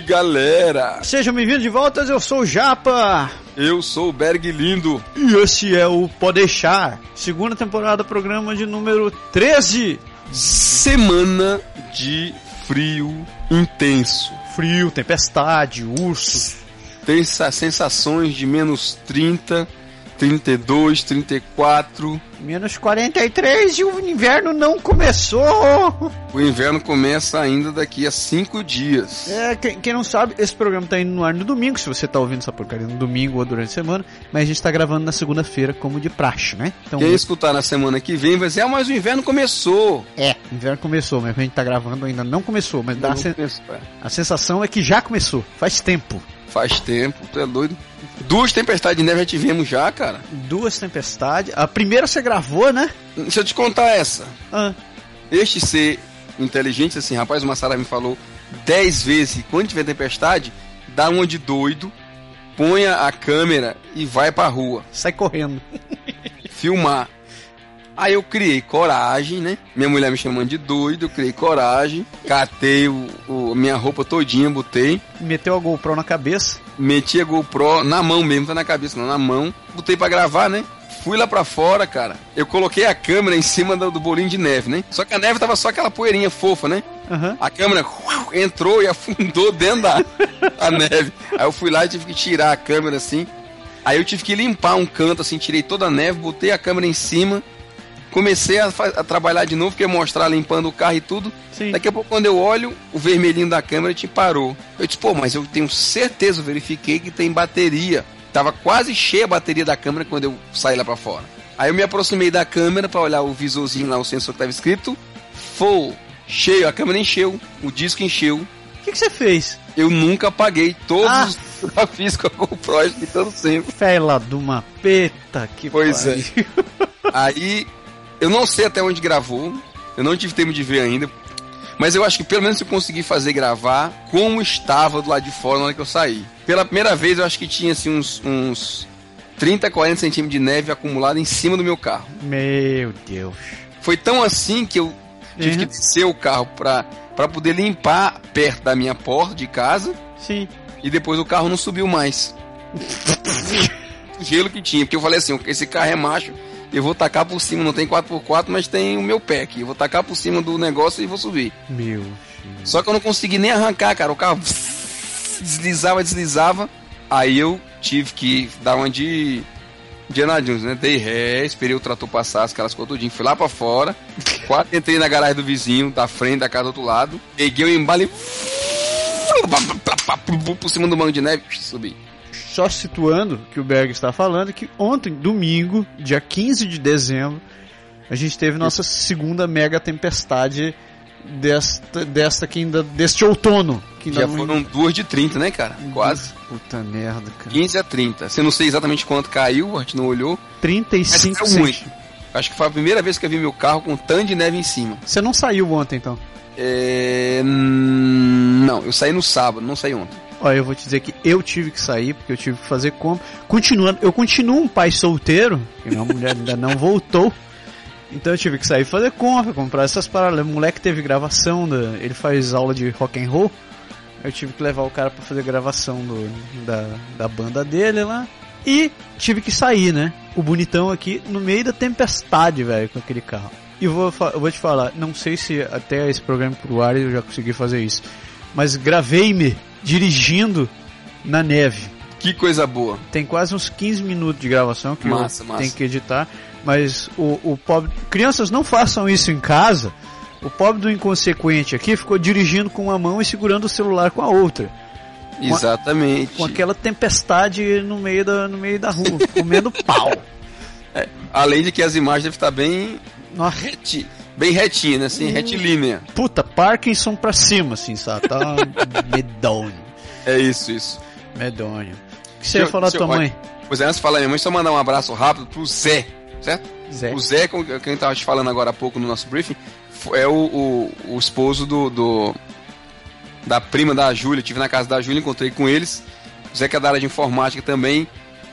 Galera! Sejam bem-vindos de volta, eu sou o Japa. Eu sou o Berg Lindo. E esse é o Pode Deixar, segunda temporada, programa de número 13. Semana de frio intenso. Frio, tempestade, urso. Tem sensações de menos 30, 32, 34. Menos 43 e o inverno não começou. O inverno começa ainda daqui a 5 dias. É, quem, quem não sabe, esse programa tá indo no ar no domingo, se você tá ouvindo essa porcaria no domingo ou durante a semana, mas a gente tá gravando na segunda-feira, como de praxe, né? Então, Quem escutar na semana que vem vai dizer, ah, mas o inverno começou. é, o inverno começou, mas a gente tá gravando ainda não começou, mas dá a, sen- começou, é. a sensação é que já começou, faz tempo. Faz tempo, tu é doido. Duas tempestades de neve já tivemos já, cara. Duas tempestades. A primeira você gravou, né? Deixa eu te contar essa. Ah, Este ser inteligente, assim, rapaz, uma Sara me falou 10 vezes quando tiver tempestade, dá uma de doido, ponha a câmera e vai pra rua, sai correndo. filmar. Aí eu criei coragem, né? Minha mulher me chamando de doido, eu criei coragem, catei o, o- minha roupa todinha, botei, Meteu a GoPro na cabeça. Meti a GoPro na mão mesmo, tá na cabeça, não, na mão, botei pra gravar, né? Fui lá pra fora, cara. Eu coloquei a câmera em cima do, do bolinho de neve, né? Só que a neve tava só aquela poeirinha fofa, né? Aham. A câmera uau, entrou e afundou dentro da, da neve. Aí eu fui lá e tive que tirar a câmera assim. Aí eu tive que limpar um canto assim, tirei toda a neve, botei a câmera em cima. Comecei a, a trabalhar de novo, que ia mostrar limpando o carro e tudo. Sim. Daqui a pouco, quando eu olho, o vermelhinho da câmera te parou. Eu disse, pô, mas eu tenho certeza, eu verifiquei que tem bateria. Tava quase cheia a bateria da câmera quando eu saí lá pra fora. Aí eu me aproximei da câmera pra olhar o visorzinho lá, o sensor que tava escrito full, cheio, a câmera encheu, o disco encheu. O que, que você fez? Eu nunca apaguei todos Ah. os fotografias com a GoPro editando sempre. Fela de uma peta que Pois é. pariu. Aí, eu não sei até onde gravou, eu não tive tempo de ver ainda. Mas eu acho que pelo menos eu consegui fazer gravar como estava do lado de fora na hora que eu saí. Pela primeira vez eu acho que tinha assim uns, uns 30, 40 centímetros de neve acumulada em cima do meu carro. Meu Deus. Foi tão assim que eu tive Uhum. que descer o carro pra, pra poder limpar perto da minha porta de casa Sim. e depois o carro não subiu mais. o gelo que tinha, porque eu falei assim, esse carro é macho, eu vou tacar por cima, não tem 4x4, mas tem o meu pé aqui, eu vou tacar por cima do negócio e vou subir. Meu filho. Só que eu não consegui nem arrancar, cara, o carro deslizava, deslizava, aí eu tive que dar uma de... De Jones, né? Dei ré, esperei o trator passar, as caras tudinho, fui lá pra fora, quase entrei na garagem do vizinho, da frente, da casa do outro lado, peguei o embalo e... Por cima do banco de neve, subi. Só situando o que o Berg está falando, que ontem, domingo, dia 15 de dezembro, a gente teve nossa segunda mega tempestade desta, desta que ainda, deste outono. Que ainda Já foram duas de 30, né, cara? Quase. Puta merda, cara. 15 a 30. Você não sei exatamente quanto caiu, a gente não olhou. Mas 35 caiu centi- muito. Acho que foi a primeira vez que eu vi meu carro com um tanto de neve em cima. Você não saiu ontem, então? É... hum, Não, eu saí no sábado, não saí ontem. Olha, eu vou te dizer que eu tive que sair, porque eu tive que fazer compra. Continuando, eu continuo um pai solteiro, que minha mulher ainda não voltou. Então eu tive que sair fazer compra, comprar essas paradas. O moleque teve gravação, da, ele faz aula de rock and roll. Eu tive que levar o cara pra fazer gravação do, da, da banda dele lá. E tive que sair, né? O bonitão aqui no meio da tempestade, velho, com aquele carro. E vou, eu vou te falar, não sei se até esse programa pro ar eu já consegui fazer isso. Mas gravei-me dirigindo na neve. Que coisa boa. Tem quase uns 15 minutos de gravação que Massa, eu massa. tenho que editar. Mas o, o pobre. Crianças não façam isso em casa, O pobre do inconsequente aqui ficou dirigindo com uma mão e segurando o celular com a outra. Exatamente. Com aquela tempestade no meio da, no meio da rua, comendo pau. É, além de que as imagens devem estar bem. Nossa. Bem retinha, né? assim, hum. retilínea. Puta, Parkinson pra cima, assim, sabe? Tá medonho. É isso, isso. Medonho. O que você ia falar da tua mãe? Pois é, antes de falar minha mãe, só mandar um abraço rápido pro Zé, certo? Zé. O Zé, com quem tava te falando agora há pouco no nosso briefing, é o, o, o esposo do, do, da prima da Júlia. Tive na casa da Júlia, encontrei com eles. O Zé, que é da área de informática também,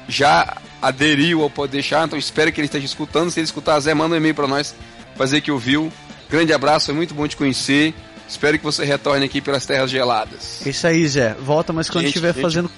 já aderiu ao Pode Deixar, então espero que ele esteja escutando. Se ele escutar, Zé, manda um e-mail para nós, fazer que ouviu. Grande abraço, é muito bom te conhecer. Espero que você retorne aqui pelas terras geladas. Isso aí, Zé. Volta, mas quando estiver fazendo.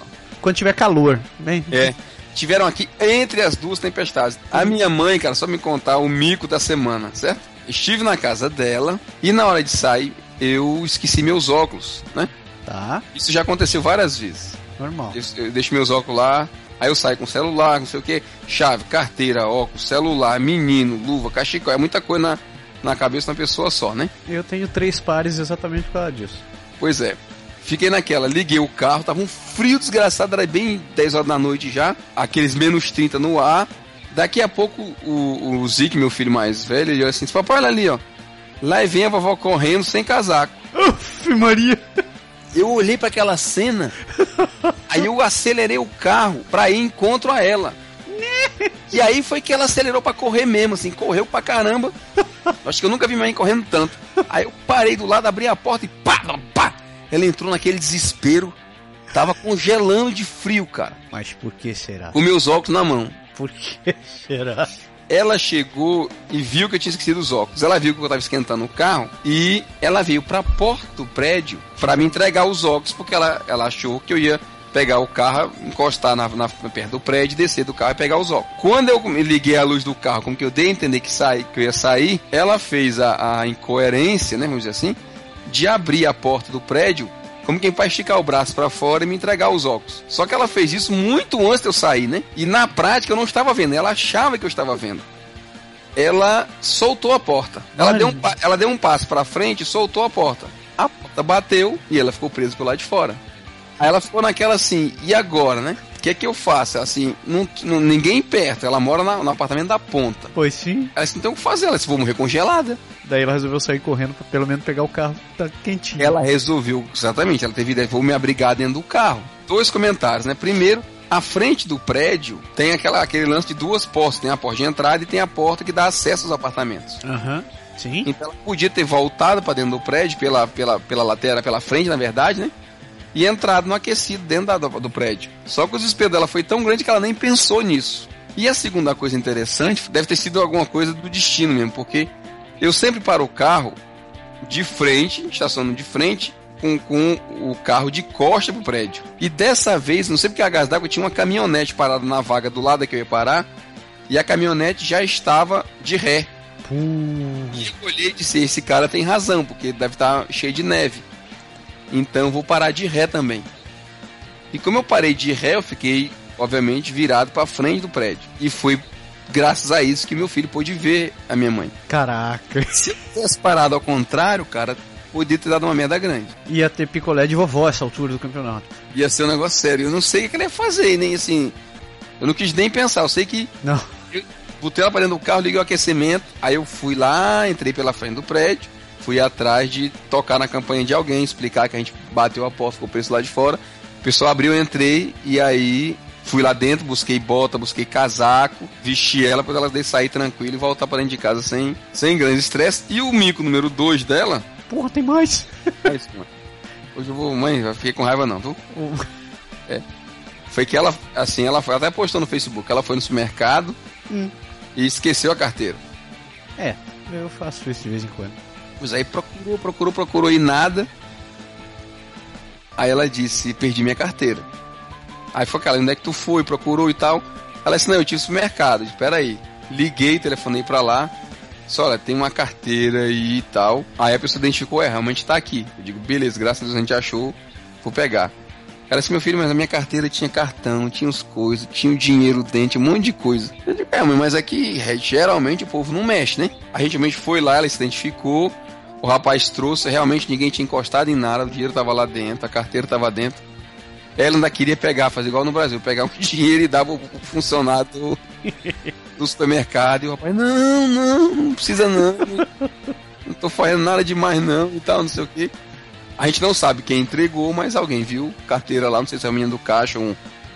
Quando tiver calor. Bem... É. Tiveram aqui entre as duas tempestades. A minha mãe, cara, só me contar o mico da semana, certo? Estive na casa dela e na hora de sair eu esqueci meus óculos, né? Tá. Isso já aconteceu várias vezes. Normal. Eu, eu deixo meus óculos lá, Aí eu saio com celular, não sei o que, chave, carteira, óculos, celular, menino, luva, cachecol, é muita coisa na, na cabeça de uma pessoa só, né? Eu tenho três pares exatamente por causa disso. Pois é. Fiquei naquela, liguei o carro, tava um frio desgraçado, era bem 10 horas da noite já, aqueles menos 30 no ar. Daqui a pouco o, o Zic, meu filho mais velho, ele olha assim, papai, olha ali, ó. Lá vem a vovó correndo sem casaco. Uf, Maria! Eu olhei para aquela cena, aí eu acelerei o carro pra ir em encontro a ela. E aí foi que ela acelerou para correr mesmo, assim, correu pra caramba. Acho que eu nunca vi minha mãe correndo tanto. Aí eu parei do lado, abri a porta e pá, pá. Ela entrou naquele desespero. Tava congelando de frio, cara. Mas por que será? Com meus óculos na mão. Por que será? Ela chegou e viu que eu tinha esquecido os óculos. Ela viu que eu estava esquentando o carro e ela veio para a porta do prédio para me entregar os óculos porque ela, ela achou que eu ia pegar o carro, encostar na, na, perto do prédio, descer do carro e pegar os óculos. Quando eu liguei a luz do carro, como que eu dei a entender que, saí, que eu ia sair, ela fez a, a incoerência, né, vamos dizer assim, de abrir a porta do prédio como quem vai esticar o braço para fora e me entregar os óculos. Só que ela fez isso muito antes de eu sair, né? E na prática eu não estava vendo, ela achava que eu estava vendo. Ela soltou a porta. Ela, deu um, ela deu um passo para frente e soltou a porta. A porta bateu e ela ficou presa pelo lado de fora. Aí ela ficou naquela assim, e agora, né? O que é que eu faço? Assim, não, não, ninguém perto, ela mora na, no apartamento da ponta. Pois sim. Ela disse, então o que fazer? Ela disse, vou morrer congelada. Daí ela resolveu sair correndo pra pelo menos pegar o carro tá quentinho. Ela resolveu, exatamente, ela teve ideia, vou me abrigar dentro do carro. Dois comentários, né? Primeiro, à frente do prédio tem aquela, aquele lance de duas portas. Tem a porta de entrada e tem a porta que dá acesso aos apartamentos. Aham. Uhum. Sim. Então ela podia ter voltado para dentro do prédio, pela, pela, pela lateral, pela frente, na verdade, né? E entrado no aquecido dentro da, do, do, prédio. Só que o desespero dela foi tão grande que ela nem pensou nisso. E a segunda coisa interessante deve ter sido alguma coisa do destino mesmo, porque eu sempre paro o carro de frente, estacionando de frente, com, com o carro de costa pro prédio. E dessa vez, não sei porque a gás d'água tinha uma caminhonete parada na vaga do lado que eu ia parar, e a caminhonete já estava de ré. Puh. E eu olhei e disse: esse cara tem razão, porque deve estar cheio de neve. Então vou parar de ré também. E como eu parei de ré, eu fiquei, obviamente, virado para frente do prédio. E foi graças a isso que meu filho pôde ver a minha mãe. Caraca. Se eu tivesse parado ao contrário, cara, podia ter dado uma merda grande. Ia ter picolé de vovó essa altura do campeonato. Ia ser um negócio sério. Eu não sei o que ele ia fazer, nem assim. Eu não quis nem pensar. Eu sei que. Não. Eu botei ela para dentro do carro, liguei o aquecimento. Aí eu fui lá, entrei pela frente do prédio fui atrás de tocar na campanha de alguém, explicar que a gente bateu a porta, ficou o preço lá de fora. O pessoal abriu, eu entrei e aí fui lá dentro, busquei bota, busquei casaco, vesti ela para ela sair tranquilo e voltar para dentro de casa sem, sem grande estresse. E o mico número 2 dela. Porra, tem mais! É isso, mano. Hoje eu vou, mãe, eu fiquei com raiva não, viu? É. Foi que ela, assim, ela foi, até postou no Facebook, ela foi no supermercado hum. e esqueceu a carteira. É, eu faço isso de vez em quando. Pois aí procurou, procurou, procurou e nada. Aí ela disse, perdi minha carteira. Aí foi aquela, onde é que tu foi? Procurou e tal. Ela disse, não, eu tive supermercado. Espera aí. Liguei, telefonei pra lá. Disse, olha, tem uma carteira e tal. Aí a pessoa identificou, é, realmente tá aqui. Eu digo, beleza, graças a Deus a gente achou, vou pegar. Ela disse, meu filho, mas a minha carteira tinha cartão, tinha os coisas, tinha o dinheiro dentro, um monte de coisa. Eu digo, é, mas aqui geralmente o povo não mexe, né? A gente realmente foi lá, ela se identificou, O rapaz trouxe, realmente ninguém tinha encostado em nada, o dinheiro tava lá dentro, a carteira tava dentro. Ela ainda queria pegar, fazer igual no Brasil, pegar um dinheiro e dar pro funcionário do supermercado. E o rapaz, não, não, não precisa não. Não tô fazendo nada demais não e tal, não sei o que. A gente não sabe quem entregou, mas alguém viu carteira lá, não sei se é a menina do caixa ou um,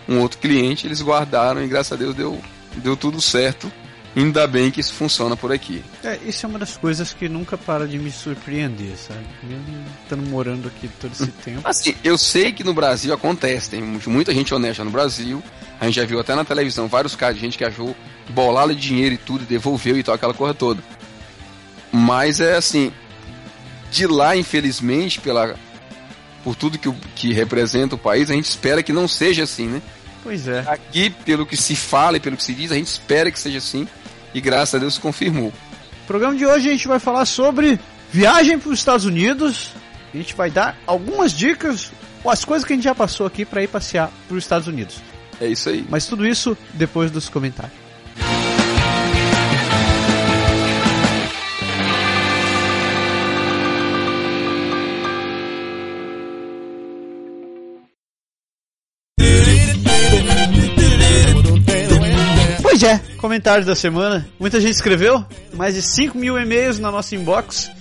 um outro cliente, eles guardaram e graças a Deus deu, deu tudo certo. Ainda bem que isso funciona por aqui. É, isso é uma das coisas que nunca para de me surpreender, sabe? Mesmo estando morando aqui todo esse tempo. Assim, eu sei que no Brasil acontece, tem muita gente honesta no Brasil. A gente já viu até na televisão vários casos de gente que achou bolada de dinheiro e tudo, devolveu e tal, aquela coisa toda. Mas é assim, de lá, infelizmente, pela, por tudo que, que representa o país, a gente espera que não seja assim, né? Pois é. Aqui, pelo que se fala e pelo que se diz, a gente espera que seja assim e graças a Deus confirmou. No programa de hoje a gente vai falar sobre viagem para os Estados Unidos. A gente vai dar algumas dicas, ou as coisas que a gente já passou aqui para ir passear para os Estados Unidos. É isso aí. Mas tudo isso depois dos comentários. Comentários da semana. Muita gente escreveu, mais de 5 mil e-mails na nossa inbox.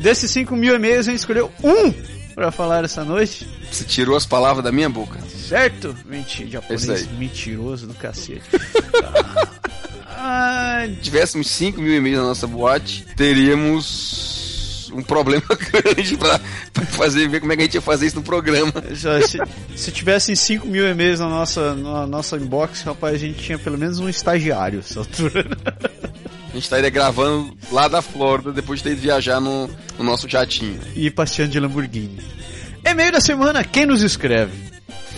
Desses 5 mil e-mails, a gente escolheu um para falar essa noite. Você tirou as palavras da minha boca. Certo? Mentira, japonês mentiroso do cacete. ah, Se tivéssemos 5 mil e-mails na nossa boate, teríamos um problema grande pra, pra, fazer, ver como é que a gente ia fazer isso no programa. Se, se tivessem 5 mil e-mails na nossa, na nossa inbox, rapaz, a gente tinha pelo menos um estagiário essa altura. A gente estaria gravando lá da Flórida depois de ter ido viajar no, no nosso jatinho. E passeando de Lamborghini. E-mail da semana, quem nos escreve?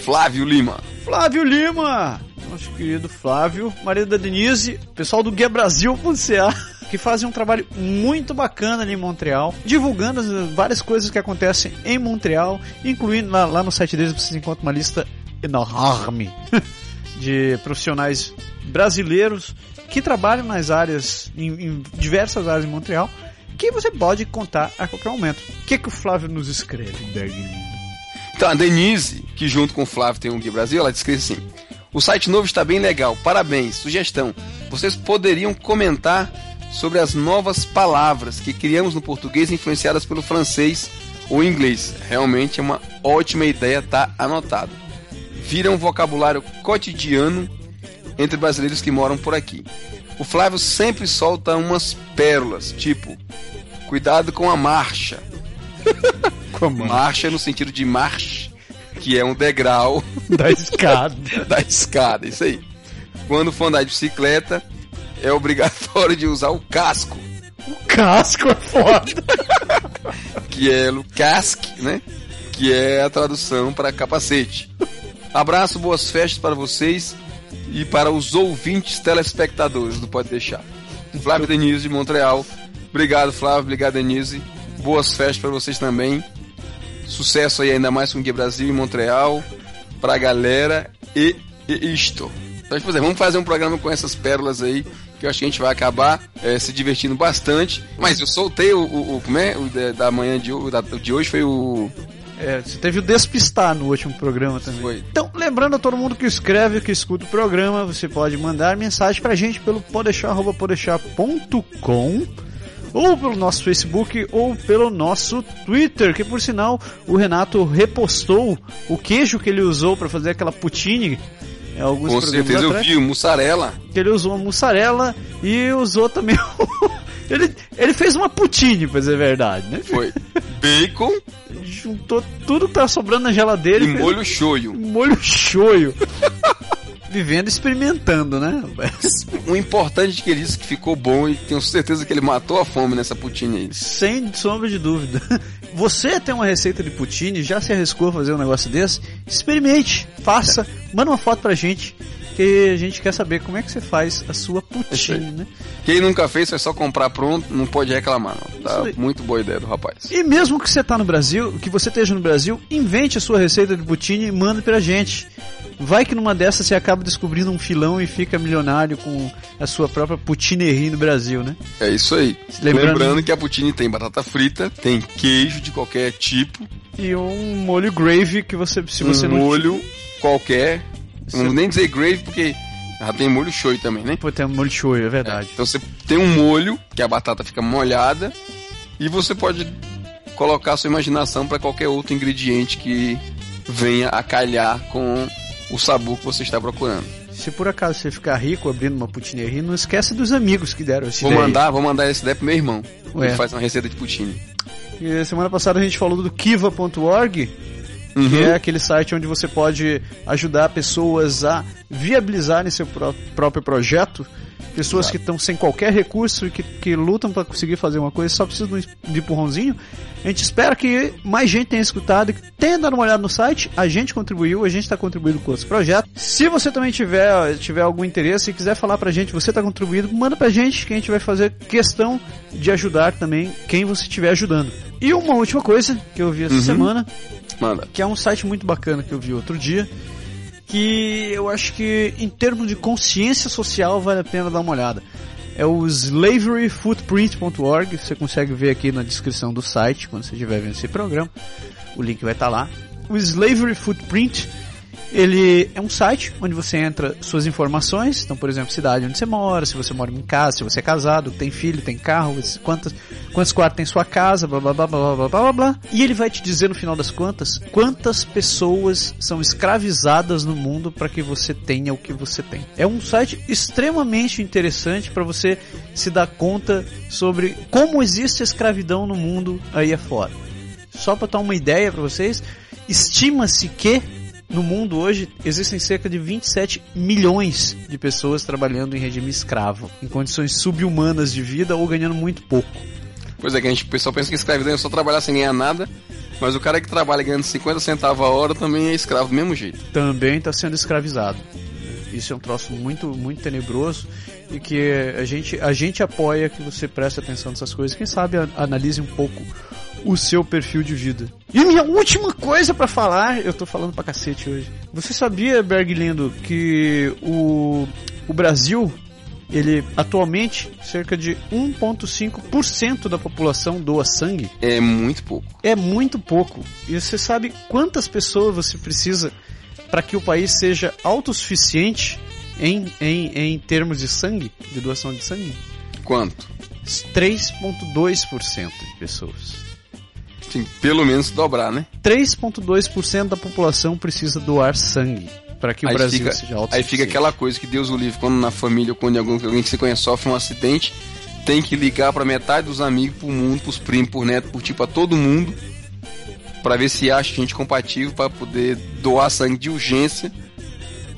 Flávio Lima. Flávio Lima! Nosso querido Flávio, marido da Denise, pessoal do Guia Brasil.ca que fazem um trabalho muito bacana ali em Montreal, divulgando várias coisas que acontecem em Montreal, incluindo lá, lá no site deles vocês encontram uma lista enorme de profissionais brasileiros que trabalham nas áreas, em, em diversas áreas em Montreal, que você pode contar a qualquer momento. O que, que o Flávio nos escreve, Berg? Então, a Denise, que junto com o Flávio tem um Guia Brasil, ela escreve assim: O site novo está bem legal, parabéns. Sugestão: vocês poderiam comentar sobre as novas palavras que criamos no português influenciadas pelo francês ou inglês. Realmente é uma ótima ideia, tá anotado. Vira um vocabulário cotidiano entre brasileiros que moram por aqui. O Flávio sempre solta umas pérolas, tipo, cuidado com a marcha. Como? Marcha no sentido de marcha, que é um degrau da escada. da escada, isso aí. Quando for andar de bicicleta, é obrigatório de usar o casco. O casco é foda. que é o casque, né? Que é a tradução para capacete. Abraço, boas festas para vocês e para os ouvintes telespectadores do Pode Deixar. Flávio Denise de Montreal. Obrigado, Flávio. Obrigado, Denise. Boas festas para vocês também. Sucesso aí ainda mais com o Guia Brasil em Montreal. Pra galera. E, e isto. Então, vamos fazer um programa com essas pérolas aí que eu acho que a gente vai acabar é, se divertindo bastante. Mas eu soltei o, o, o como é? O da, da manhã de, da, de hoje foi o. É, você teve o despistar no último programa também. Foi. Então, lembrando a todo mundo que escreve, que escuta o programa, você pode mandar mensagem pra gente pelo podeixar.com ou pelo nosso Facebook ou pelo nosso Twitter, que por sinal o Renato repostou o queijo que ele usou para fazer aquela poutine é, alguns Com certeza eu vi, mussarela. Que ele usou a mussarela e usou também ele, ele fez uma poutine, pra dizer a verdade, né? Foi. Bacon. Juntou tudo que tava sobrando na geladeira. E, e molho shoyu. Molho shoyu. Vivendo experimentando, né? O importante é que ele disse que ficou bom e tenho certeza que ele matou a fome nessa poutine aí. Sem sombra de dúvida. Você tem uma receita de poutine, já se arriscou a fazer um negócio desse? Experimente, faça, manda uma foto pra gente que a gente quer saber como é que você faz a sua poutine, né? Quem nunca fez, é só comprar pronto, não pode reclamar, não. Tá muito boa ideia do rapaz. E mesmo que você tá no Brasil, que você esteja no Brasil, invente a sua receita de poutine e manda pra gente. Vai que numa dessas você acaba descobrindo um filão e fica milionário com a sua própria poutinerie no Brasil, né? É isso aí. Lembrando, Lembrando que a poutine tem batata frita, tem queijo de qualquer tipo. E um molho gravy que você, se você um não... molho qualquer. Não vou nem dizer gravy porque já tem molho shoyu também, né? Pô, tem um molho shoyu, é verdade. É, então você tem um molho, que a batata fica molhada, e você pode colocar a sua imaginação para qualquer outro ingrediente que venha a calhar com o sabor que você está procurando. Se por acaso você ficar rico abrindo uma poutineria, não esquece dos amigos que deram esse Vou ideia. mandar, vou mandar esse ideia pro meu irmão. Ué. Ele faz uma receita de poutine. E semana passada a gente falou do kiva.org, uhum. que é aquele site onde você pode ajudar pessoas a viabilizarem seu pró próprio projeto. Pessoas Exato. que estão sem qualquer recurso e que, que lutam para conseguir fazer uma coisa só precisam de empurrãozinho. A gente espera que mais gente tenha escutado, que tenha dado uma olhada no site. A gente contribuiu, a gente está contribuindo com esse projeto. Se você também tiver, tiver algum interesse e quiser falar pra gente, você está contribuindo, manda pra gente que a gente vai fazer questão de ajudar também quem você estiver ajudando. E uma última coisa que eu vi essa uhum. semana, Manda. que é um site muito bacana que eu vi outro dia, que eu acho que em termos de consciência social vale a pena dar uma olhada. É o slaveryfootprint.org, você consegue ver aqui na descrição do site quando você estiver vendo esse programa. O link vai estar lá. O Slavery Footprint ele é um site onde você entra suas informações, então, por exemplo, cidade onde você mora, se você mora em casa, se você é casado, tem filho, tem carro, quantos, quantos quartos tem sua casa, blá blá blá blá blá blá blá. E ele vai te dizer no final das contas quantas pessoas são escravizadas no mundo para que você tenha o que você tem. É um site extremamente interessante para você se dar conta sobre como existe escravidão no mundo aí afora. Só para dar uma ideia para vocês, estima-se que no mundo hoje existem cerca de 27 milhões de pessoas trabalhando em regime escravo, em condições subhumanas de vida ou ganhando muito pouco. Pois é, que a gente, pessoal pensa que escravidão é só trabalhar sem ganhar nada, mas o cara que trabalha ganhando 50 centavos a hora também é escravo do mesmo jeito. Também está sendo escravizado. Isso é um troço muito, muito tenebroso e que a gente, a gente apoia que você preste atenção nessas coisas. Quem sabe analise um pouco o seu perfil de vida. E minha última coisa para falar, eu tô falando pra cacete hoje. Você sabia, Berg Lindo, que o, o Brasil, ele atualmente, cerca de 1,5% da população doa sangue? É muito pouco. É muito pouco. E você sabe quantas pessoas você precisa para que o país seja autossuficiente em, em, em termos de sangue, de doação de sangue? Quanto? 3,2% de pessoas. Sim, pelo menos dobrar, né? 3,2% da população precisa doar sangue para que o aí Brasil fica, seja alto. Aí fica aquela coisa que Deus o livre, quando na família ou quando algum, alguém que se conhece sofre um acidente, tem que ligar para metade dos amigos, pro mundo, pros primos, por neto, por tipo, a todo mundo, para ver se acha gente compatível para poder doar sangue de urgência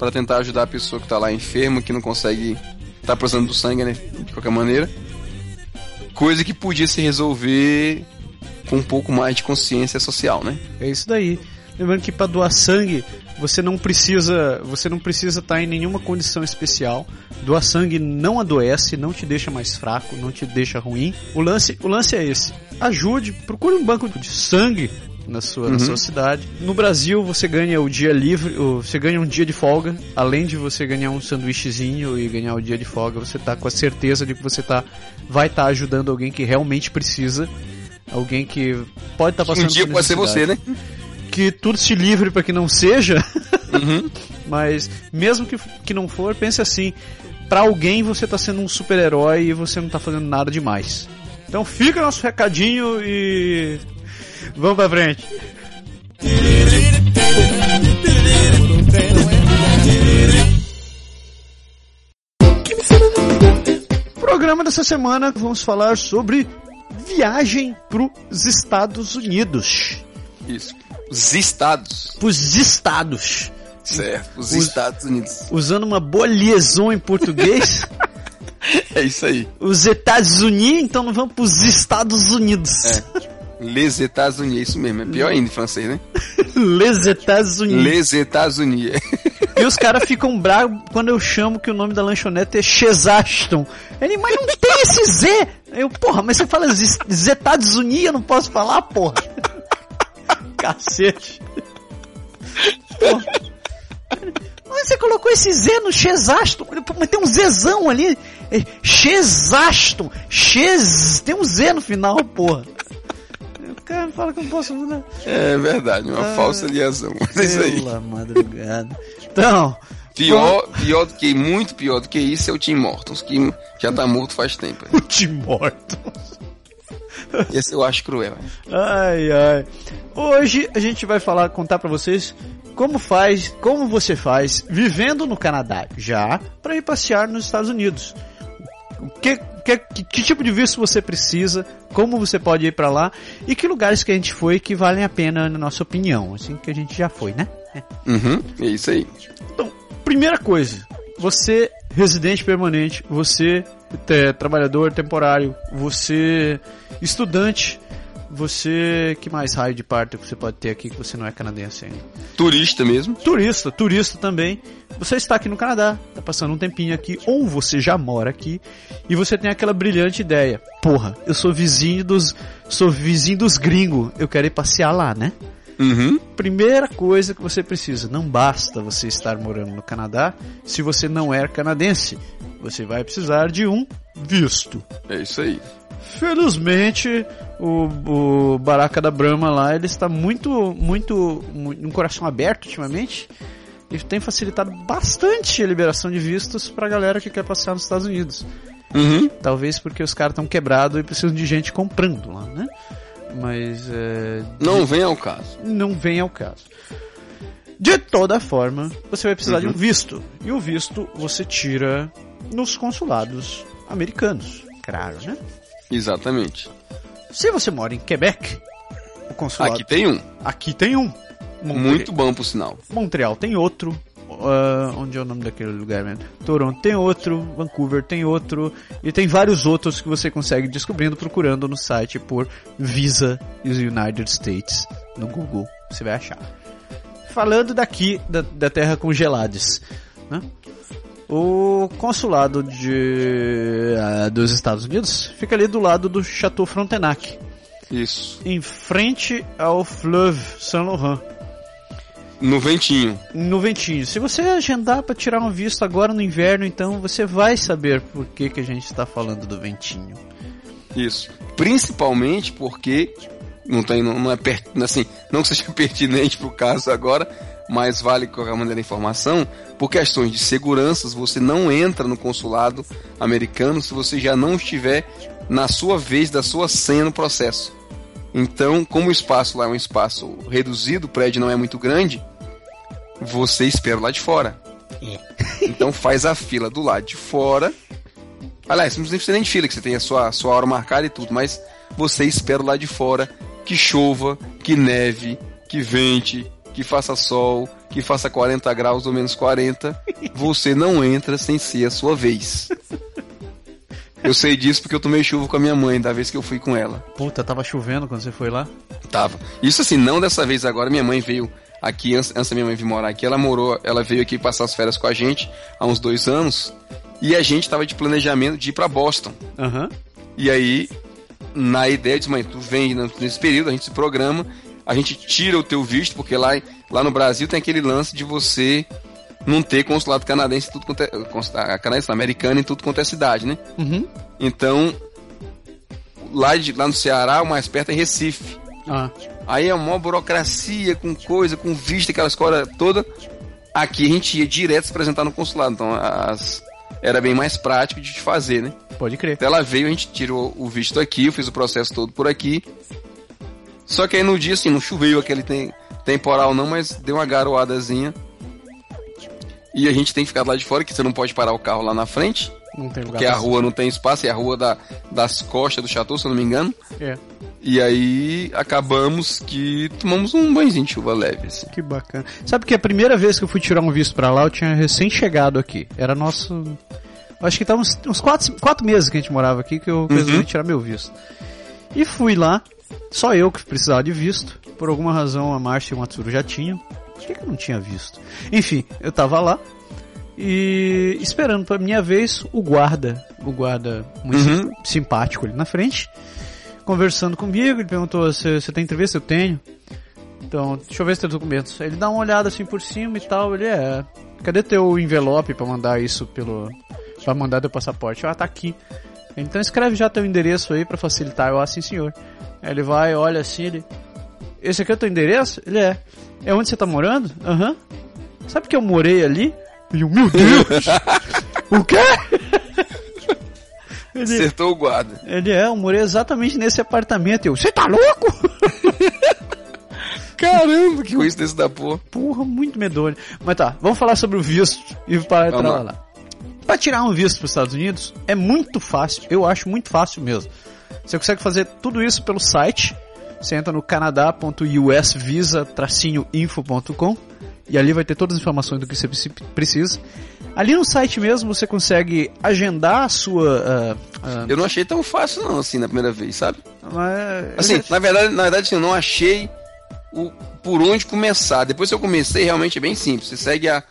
para tentar ajudar a pessoa que tá lá enferma, que não consegue tá precisando do sangue, né, de qualquer maneira. Coisa que podia se resolver com um pouco mais de consciência social, né? É isso daí. Lembrando que para doar sangue, você não precisa, você não precisa estar tá em nenhuma condição especial. Doar sangue não adoece, não te deixa mais fraco, não te deixa ruim. O lance, o lance é esse. Ajude, procure um banco de sangue na sua, uhum. na sua cidade. No Brasil, você ganha o dia livre, você ganha um dia de folga. Além de você ganhar um sanduíchezinho e ganhar o dia de folga, você tá com a certeza de que você tá, vai estar tá ajudando alguém que realmente precisa alguém que pode estar tá passando um dia pode ser você, né? Que tudo se livre para que não seja. Uhum. Mas mesmo que, que não for, pense assim: para alguém você tá sendo um super-herói e você não tá fazendo nada demais. Então fica nosso recadinho e vamos pra frente. programa dessa semana vamos falar sobre viagem pros Estados Unidos. Isso. Os estados. Pros estados. Certo, os, os Estados Unidos. Usando uma boa liaison em português. é isso aí. Os Estados Unidos, então não vamos pros Estados Unidos. É. Les Estados Unidos, isso mesmo. É pior ainda em francês, né? Les Estados Unidos. Les Estados Unidos. E os caras ficam bravos quando eu chamo que o nome da lanchonete é Chesaston. Ele, mas não tem esse Z! Eu, porra, mas você fala Zetades Unia, eu não posso falar, porra. Cacete. Porra. Mas você colocou esse Z no Chesaston. Mas tem um Zzão ali. É Chesaston. Ches. Tem um Z no final, porra. O cara fala que eu não posso. Né? É verdade, uma ah, falsa liação. Mas é isso aí. madrugada. Então. Pior, pior do que, muito pior do que isso é o Tim Mortons, que já tá morto faz tempo. O Tim Mortons. Esse eu acho cruel. Ai, ai. Hoje a gente vai falar, contar para vocês como faz, como você faz vivendo no Canadá já para ir passear nos Estados Unidos. Que, que, que, que, tipo de visto você precisa, como você pode ir para lá e que lugares que a gente foi que valem a pena na nossa opinião, assim que a gente já foi, né? Uhum, é isso aí. Então, primeira coisa, você residente permanente, você é, trabalhador temporário, você estudante, você que mais raio de parte que você pode ter aqui que você não é canadense ainda? Turista mesmo? Turista, turista também. Você está aqui no Canadá, está passando um tempinho aqui, ou você já mora aqui e você tem aquela brilhante ideia. Porra, eu sou vizinho dos, sou vizinho dos gringos, eu quero ir passear lá, né? Uhum. Primeira coisa que você precisa, não basta você estar morando no Canadá se você não é canadense. Você vai precisar de um visto. É isso aí. Felizmente, o, o Baraka da Brahma lá, ele está muito, muito, muito um coração aberto ultimamente. E tem facilitado bastante a liberação de vistos pra galera que quer passear nos Estados Unidos. Uhum. Talvez porque os caras estão quebrados e precisam de gente comprando lá, né? Mas. É, não vem ao caso. Não vem ao caso. De toda forma, você vai precisar uhum. de um uhum. visto. E o visto você tira nos consulados americanos. Claro, né? Exatamente. Se você mora em Quebec, o consulado. Aqui tem um. Aqui tem um. Muito bom, por sinal. Montreal tem outro. Uh, onde é o nome daquele lugar mesmo? Toronto tem outro, Vancouver tem outro, e tem vários outros que você consegue descobrindo procurando no site por Visa United States no Google. Você vai achar. Falando daqui, da, da terra congeladas, né? O consulado de, uh, dos Estados Unidos fica ali do lado do Chateau Frontenac. Isso. Em frente ao Fleuve Saint Laurent. No ventinho. No ventinho. Se você agendar para tirar um visto agora no inverno, então você vai saber por que, que a gente está falando do ventinho. Isso. Principalmente porque não tem, não, não é assim, não que seja pertinente para o caso agora, mas vale de qualquer maneira a informação, por questões de seguranças, você não entra no consulado americano se você já não estiver na sua vez da sua senha no processo. Então, como o espaço lá é um espaço reduzido, o prédio não é muito grande, você espera lá de fora. É. Então faz a fila do lado de fora. Aliás, não precisa nem de fila, que você tem a sua, sua hora marcada e tudo, mas você espera lá de fora que chova, que neve, que vente, que faça sol, que faça 40 graus ou menos 40. Você não entra sem ser a sua vez. Eu sei disso porque eu tomei chuva com a minha mãe da vez que eu fui com ela. Puta, tava chovendo quando você foi lá? Tava. Isso assim, não dessa vez agora. Minha mãe veio aqui, antes, antes da minha mãe vir morar aqui, ela morou, ela veio aqui passar as férias com a gente há uns dois anos. E a gente tava de planejamento de ir pra Boston. Uhum. E aí, na ideia de mãe, tu vem nesse período, a gente se programa, a gente tira o teu visto, porque lá, lá no Brasil tem aquele lance de você não ter consulado canadense tudo quanto é, canadense, americano em tudo quanto é cidade, né? Uhum. Então, lá, de, lá no Ceará, o mais perto é Recife. Ah. Aí é uma burocracia com coisa, com vista, aquela escola toda. Aqui a gente ia direto se apresentar no consulado, então as, era bem mais prático de fazer, né? Pode crer. Então ela veio, a gente tirou o visto aqui, eu fiz o processo todo por aqui. Só que aí no dia, assim, não choveu aquele tem, temporal não, mas deu uma garoadazinha. E a gente tem que ficar lá de fora, que você não pode parar o carro lá na frente. Não tem lugar porque a rua não tem espaço, é a rua da, das costas do chateau, se eu não me engano. É. E aí acabamos que tomamos um banhozinho de chuva leve. Assim. Que bacana. Sabe que a primeira vez que eu fui tirar um visto pra lá, eu tinha recém-chegado aqui. Era nosso. Acho que tava uns, uns quatro, quatro meses que a gente morava aqui que eu resolvi uhum. tirar meu visto. E fui lá, só eu que precisava de visto. Por alguma razão a Márcia e o Matsuro já tinham. Por que, que eu não tinha visto? Enfim, eu tava lá e esperando pra minha vez o guarda, o guarda muito Uhum. simpático ali na frente, conversando comigo, ele perguntou se você tem entrevista, eu tenho. Então, deixa eu ver se tem documentos. Ele dá uma olhada assim por cima e tal, ele é. Cadê teu envelope pra mandar isso pelo. pra mandar teu passaporte? Ah, tá aqui. Então escreve já teu endereço aí pra facilitar. Eu, ah, sim senhor. Aí ele vai, olha assim, ele. Esse aqui é o teu endereço? Ele é. É onde você tá morando? Aham. Sabe que eu morei ali? E eu, meu Deus! o quê? ele, Acertou o guarda. ele é, eu morei exatamente nesse apartamento. Eu, você tá louco? Caramba, que coincidência da porra. Porra, muito medonho. Mas tá, vamos falar sobre o visto e de Vamos lá. Pra tirar um visto para os Estados Unidos é muito fácil, eu acho muito fácil mesmo. Você consegue fazer tudo isso pelo site. Você entra no canadá.usvisa-info.com e ali vai ter todas as informações do que você preci- precisa. Ali no site mesmo você consegue agendar a sua. ah, ah, Eu não achei tão fácil não, assim, na primeira vez, sabe? mas- Assim, na verdade, na verdade, assim, eu não achei o, por onde começar. Depois que eu comecei, realmente é bem simples. Você segue a.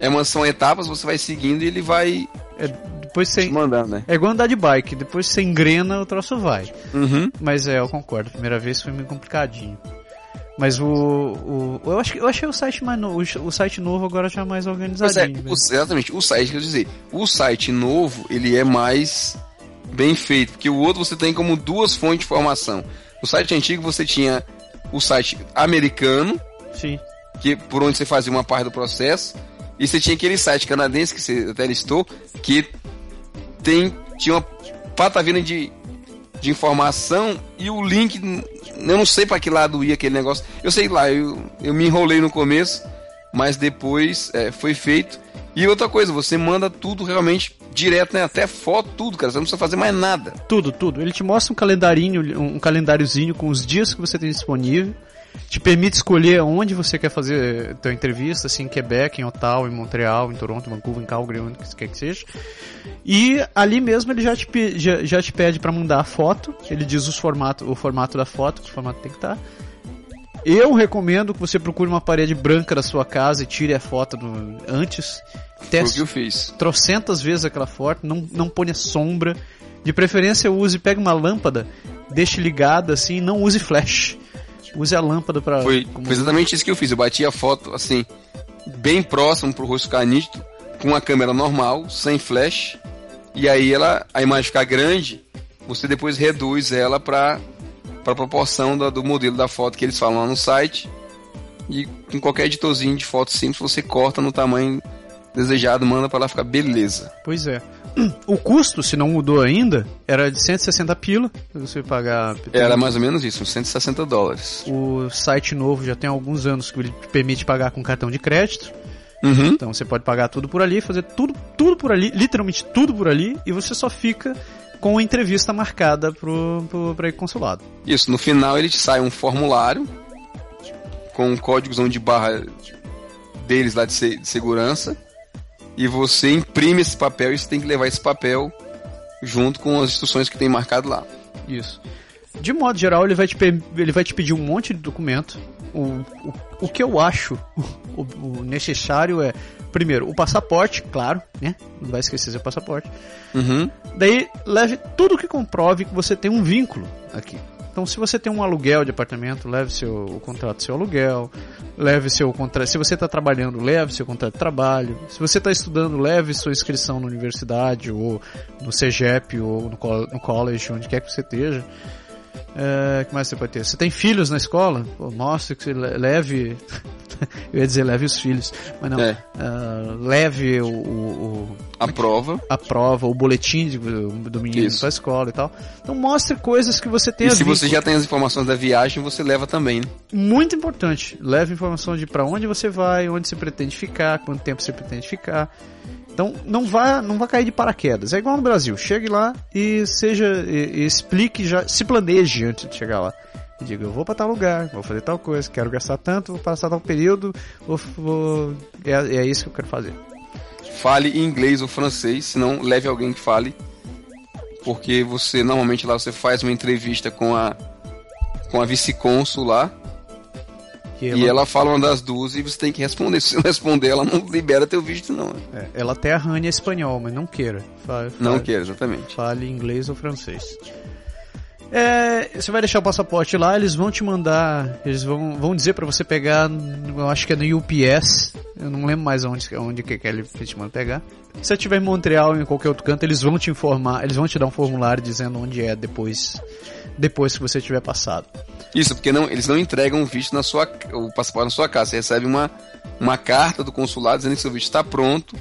É uma, são etapas, você vai seguindo e ele vai é, depois te você. mandando, né? É igual andar de bike, depois você engrena, o troço vai. Uhum. Mas é, eu concordo. A primeira vez foi meio complicadinho. Mas o. o eu, acho, que- eu achei o site mais novo. O site novo agora já mais Pois é, organizadinho. o- né? exatamente, o site, quer dizer, o site novo, ele é mais bem feito, porque o outro você tem como duas fontes de informação. O site antigo você tinha o site americano, Sim. que por onde você fazia uma parte do processo, e você tinha aquele site canadense que você até listou, que tem tinha uma patavina de, de informação e o link, eu não sei para que lado ia aquele negócio. Eu sei lá, eu, eu me enrolei no começo, mas depois é, foi feito. E outra coisa, você manda tudo realmente direto, né? Até foto, tudo, cara. Você não precisa fazer mais nada. Tudo, tudo. Ele te mostra um calendarinho, um calendáriozinho com os dias que você tem disponível. Te permite escolher onde você quer fazer a tua entrevista, assim, em Quebec, em Ottawa, em Montreal, em Toronto, em Vancouver, em Calgary, onde quer que seja. E ali mesmo ele já te, já, já te pede para mandar a foto, ele diz os formato, o formato da foto, que formato tem que estar. Eu recomendo que você procure uma parede branca da sua casa e tire a foto do, antes. Teste eu fiz. trocentas vezes aquela foto, não, não ponha sombra. De preferência use, pegue uma lâmpada, deixe ligada assim, não use flash. Use a lâmpada para Foi, foi exatamente isso que eu fiz. Eu bati a foto, assim, bem próximo pro rosto ficar nítido, com a câmera normal, sem flash. E aí ela, a imagem ficar grande, você depois reduz ela para para proporção da- do modelo da foto que eles falam lá no site. E com qualquer editorzinho de foto simples, você corta no tamanho desejado, manda para lá ficar beleza. Pois é. O custo, se não mudou ainda, era de 160 pila, você pagar. Era mais ou menos isso, uns 160 dólares. O site novo já tem alguns anos que ele te permite pagar com cartão de crédito. Uhum. Então você pode pagar tudo por ali, fazer tudo, tudo por ali, literalmente tudo por ali, e você só fica com a entrevista marcada pro, pro, pra ir consulado. Isso, no final ele te sai um formulário com um códigozão de barra deles lá de, se- de segurança e você imprime esse papel e você tem que levar esse papel junto com as instruções que tem marcado lá. Isso. De modo geral, ele vai te, ele vai te pedir um monte de documento. O, o, o que eu acho o, o necessário é, primeiro, o passaporte, claro, né? Não vai esquecer seu passaporte. Uhum. Daí, leve tudo que comprove que você tem um vínculo aqui. Então, se você tem um aluguel de apartamento, leve seu o contrato seu aluguel, leve seu contrato. Se você está trabalhando, leve seu contrato de trabalho. Se você está estudando, leve sua inscrição na universidade ou no CEGEP ou no, no college, onde quer que você esteja. É, que mais você pode ter? Você tem filhos na escola? Pô, mostre que você le- leve. Eu ia dizer leve os filhos, mas não. É. Ah, leve o- o- A prova. a prova, o boletim de- do menino Isso. pra escola e tal. Então mostre coisas que você E tenha se visto. você já tem as informações da viagem, você leva também. né? Muito importante. Leve informação de pra onde você vai, onde você pretende ficar, quanto tempo você pretende ficar. Então não vá, não vá cair de paraquedas. É igual no Brasil. Chegue lá e seja e, e explique já, se planeje antes de chegar lá. E diga, eu vou pra tal lugar, vou fazer tal coisa, quero gastar tanto, vou passar tal período, vou, vou- é, é isso que eu quero fazer. Fale inglês ou francês, se não leve alguém que fale. Porque você normalmente lá você faz uma entrevista com a com a vice-cônsul lá. E ela... e ela fala uma das duas e você tem que responder. Se você não responder, ela não libera teu visto, não. É, ela até arranha espanhol, mas não queira. Fale, não queira, exatamente. Fale inglês ou francês. É, você vai deixar o passaporte lá, eles vão te mandar, eles vão, vão dizer para você pegar, eu acho que é no UPS, eu não lembro mais onde, onde que, que ele te manda pegar. Se você estiver em Montreal ou em qualquer outro canto, eles vão te informar, eles vão te dar um formulário dizendo onde é depois, depois que você tiver passado. Isso, porque não, eles não entregam o visto na sua, o passaporte na sua casa, você recebe uma, uma carta do consulado dizendo que seu visto está pronto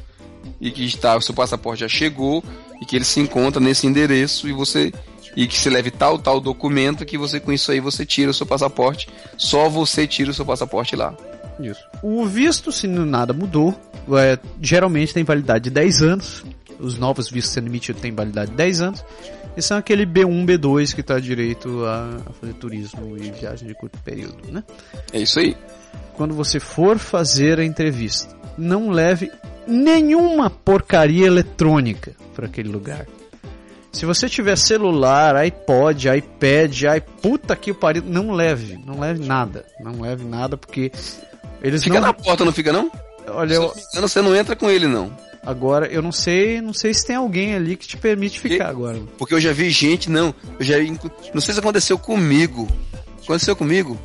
e que está, o seu passaporte já chegou e que ele se encontra nesse endereço e você e que se leve tal, tal documento que você com isso aí você tira o seu passaporte. Só você tira o seu passaporte lá. Isso. O visto, se nada mudou, é, geralmente tem validade de 10 anos. Os novos vistos sendo emitidos têm validade de 10 anos. E são aquele B1, B2 que está direito a, a fazer turismo e viagem de curto período, né? É isso aí. Quando você for fazer a entrevista, não leve nenhuma porcaria eletrônica para aquele lugar. Se você tiver celular, iPod, iPad, ai puta que o pariu, não leve, não leve nada, não leve nada porque eles fica não... na porta, não fica não? Olha, eu... você não entra com ele não. Agora, eu não sei, não sei se tem alguém ali que te permite ficar porque, agora. Porque eu já vi gente, não, eu já não sei se aconteceu comigo. Aconteceu comigo?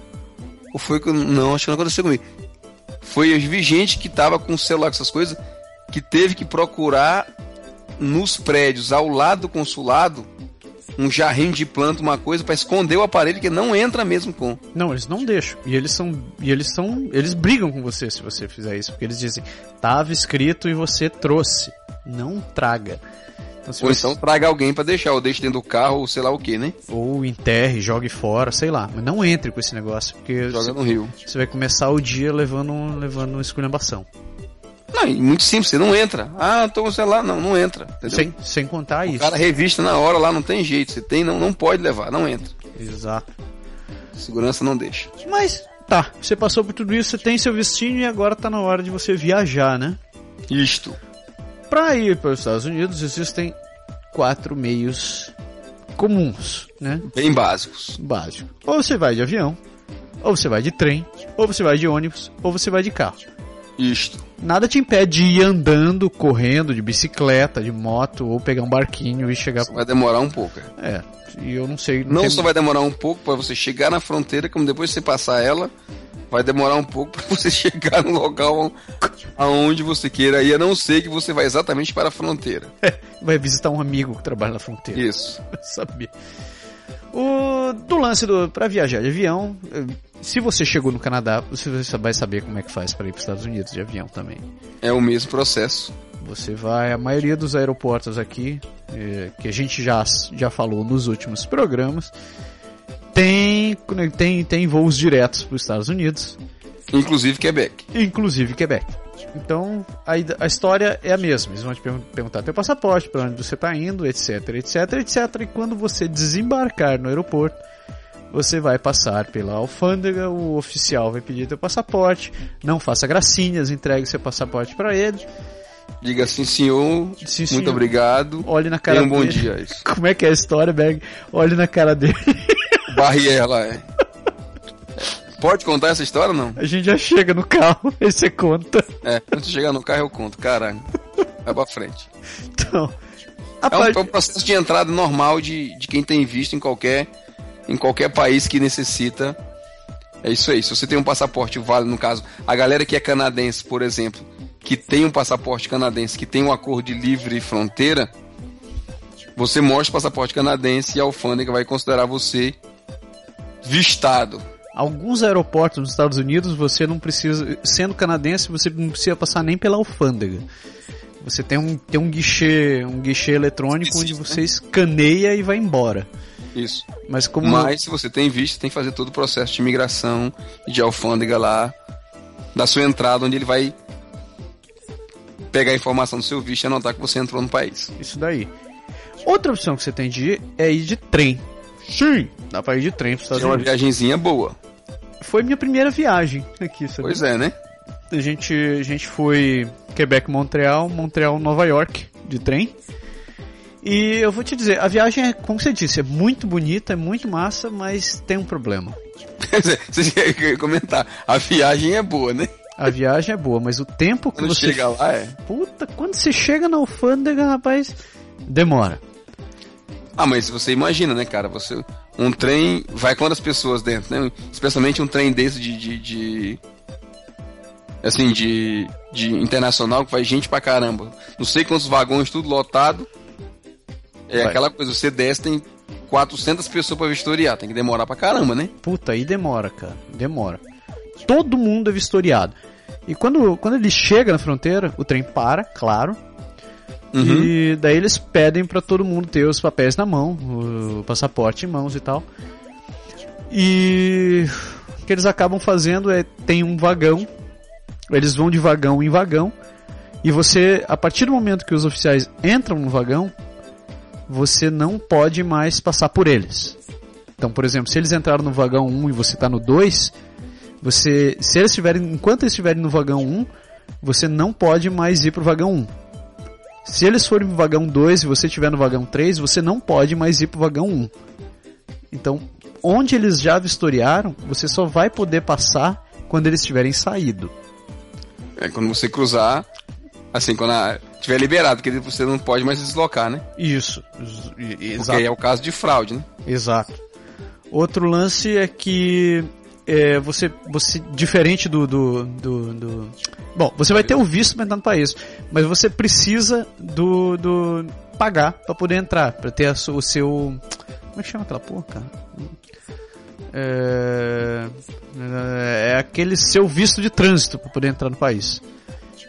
Ou foi com, não, acho que não aconteceu comigo. Foi, eu vi gente que tava com o celular com essas coisas, que teve que procurar nos prédios ao lado do consulado um jarrinho de planta, uma coisa para esconder o aparelho que não entra mesmo com. Não, eles não deixam. E eles são e eles são, eles brigam com você se você fizer isso, porque eles dizem: "Tava escrito e você trouxe, não traga". Então, ou você... então traga alguém para deixar, ou deixe dentro do carro, ou sei lá o que, né? Ou enterre, jogue fora, sei lá. Mas não entre com esse negócio, porque joga no rio. Você vai começar o dia levando levando esculhambação. Não, muito simples, você não entra. Ah, tô com o celular, não, não entra. Sem, sem contar o isso. O cara revista na hora lá, não tem jeito. Você tem, não, não pode levar, não entra. Exato. Segurança não deixa. Mas, tá, você passou por tudo isso, você tem seu vestinho e agora tá na hora de você viajar, né? Isto. Para ir para os Estados Unidos existem quatro meios comuns, né? Bem básicos. Básico. Ou você vai de avião, ou você vai de trem, ou você vai de ônibus, ou você vai de carro. Isto. Nada te impede de ir andando, correndo, de bicicleta, de moto, ou pegar um barquinho e chegar. Isso vai demorar um pouco. É. é. E eu não sei. Não, não tem... só vai demorar um pouco para você chegar na fronteira, como depois você passar ela, vai demorar um pouco para você chegar no local aonde você queira e a não ser que você vá exatamente para a fronteira. É, vai visitar um amigo que trabalha na fronteira. Isso. Sabia. O, do lance do para viajar de avião, se você chegou no Canadá, você vai saber como é que faz para ir para os Estados Unidos de avião também. É o mesmo processo. Você vai, a maioria dos aeroportos aqui, é, que a gente já, já falou nos últimos programas, tem, tem, tem voos diretos para os Estados Unidos. Inclusive Quebec. Inclusive Quebec. Então, a, a história é a mesma. Eles vão te perguntar teu passaporte, para onde você está indo, etc, etc, etc. E quando você desembarcar no aeroporto, você vai passar pela alfândega, o oficial vai pedir teu passaporte, não faça gracinhas, entregue seu passaporte para ele. Diga assim, senhor, sim, muito senhor. obrigado. Olhe na cara Tenha um dele. bom dia. Como é que é a história, Berg? Olhe na cara dele. Barrier lá, é. Pode contar essa história não? A gente já chega no carro, aí você conta. É, antes de chegar no carro eu conto, caralho. Vai pra frente. Então. É um, é um, processo de entrada normal de, de quem tem visto em qualquer em qualquer país que necessita. É isso aí. Se você tem um passaporte válido, no caso, a galera que é canadense, por exemplo, que tem um passaporte canadense, que tem um acordo de livre fronteira, você mostra o passaporte canadense e a alfândega vai considerar você vistado. Alguns aeroportos nos Estados Unidos você não precisa, sendo canadense, você não precisa passar nem pela alfândega. Você tem um, tem um guichê, um guichê eletrônico onde você né? escaneia e vai embora. Isso. Mas como Mas se você tem visto, tem que fazer todo o processo de imigração de alfândega lá da sua entrada, onde ele vai pegar a informação do seu visto e anotar que você entrou no país. Isso daí. Outra opção que você tem de ir é ir de trem. Sim, dá pra ir de trem para Estados É uma viagenzinha boa. Foi minha primeira viagem aqui, sabe? Pois é, né? A gente, a gente foi Quebec, Montreal, Montreal, Nova York, de trem. E eu vou te dizer, a viagem é, como você disse, é muito bonita, é muito massa, mas tem um problema. Você ia comentar, a viagem é boa, né? A viagem é boa, mas o tempo que Quando você. chega lá é. Puta, quando você chega na alfândega, rapaz, demora. Ah, mas você imagina, né, cara? Você. Um trem vai quantas pessoas dentro, né? Especialmente um trem desse de. de, de- assim, de, de internacional que vai gente pra caramba. Não sei quantos vagões, tudo lotado. É Vai. aquela coisa, você desce, tem 400 pessoas pra vistoriar. Tem que demorar pra caramba, né? Puta, aí demora, cara. Demora. Todo mundo é vistoriado. E quando, quando ele chega na fronteira, o trem para, claro. Uhum. E daí eles pedem pra todo mundo ter os papéis na mão, o passaporte em mãos e tal. E o que eles acabam fazendo é tem um vagão, eles vão de vagão em vagão, e você, a partir do momento que os oficiais entram no vagão, você não pode mais passar por eles. Então, por exemplo, se eles entraram no vagão 1 e você está no 2, você, se eles estiverem, enquanto eles estiverem no vagão 1, você não pode mais ir pro vagão 1. Se eles forem pro vagão 2 e você estiver no vagão 3, você não pode mais ir pro vagão 1. Então, onde eles já vistoriaram, você só vai poder passar quando eles tiverem saído. É quando você cruzar, assim, quando a, tiver liberado, porque você não pode mais se deslocar, né? Isso, Porque aí é o caso de fraude, né? Exato. Outro lance é que é, você, você diferente do, do, do, do- bom, você vai ter o visto para entrar no país, mas você precisa do, do pagar para poder entrar, para ter a o seu, como é que chama aquela porra, cara? É, é aquele seu visto de trânsito para poder entrar no país,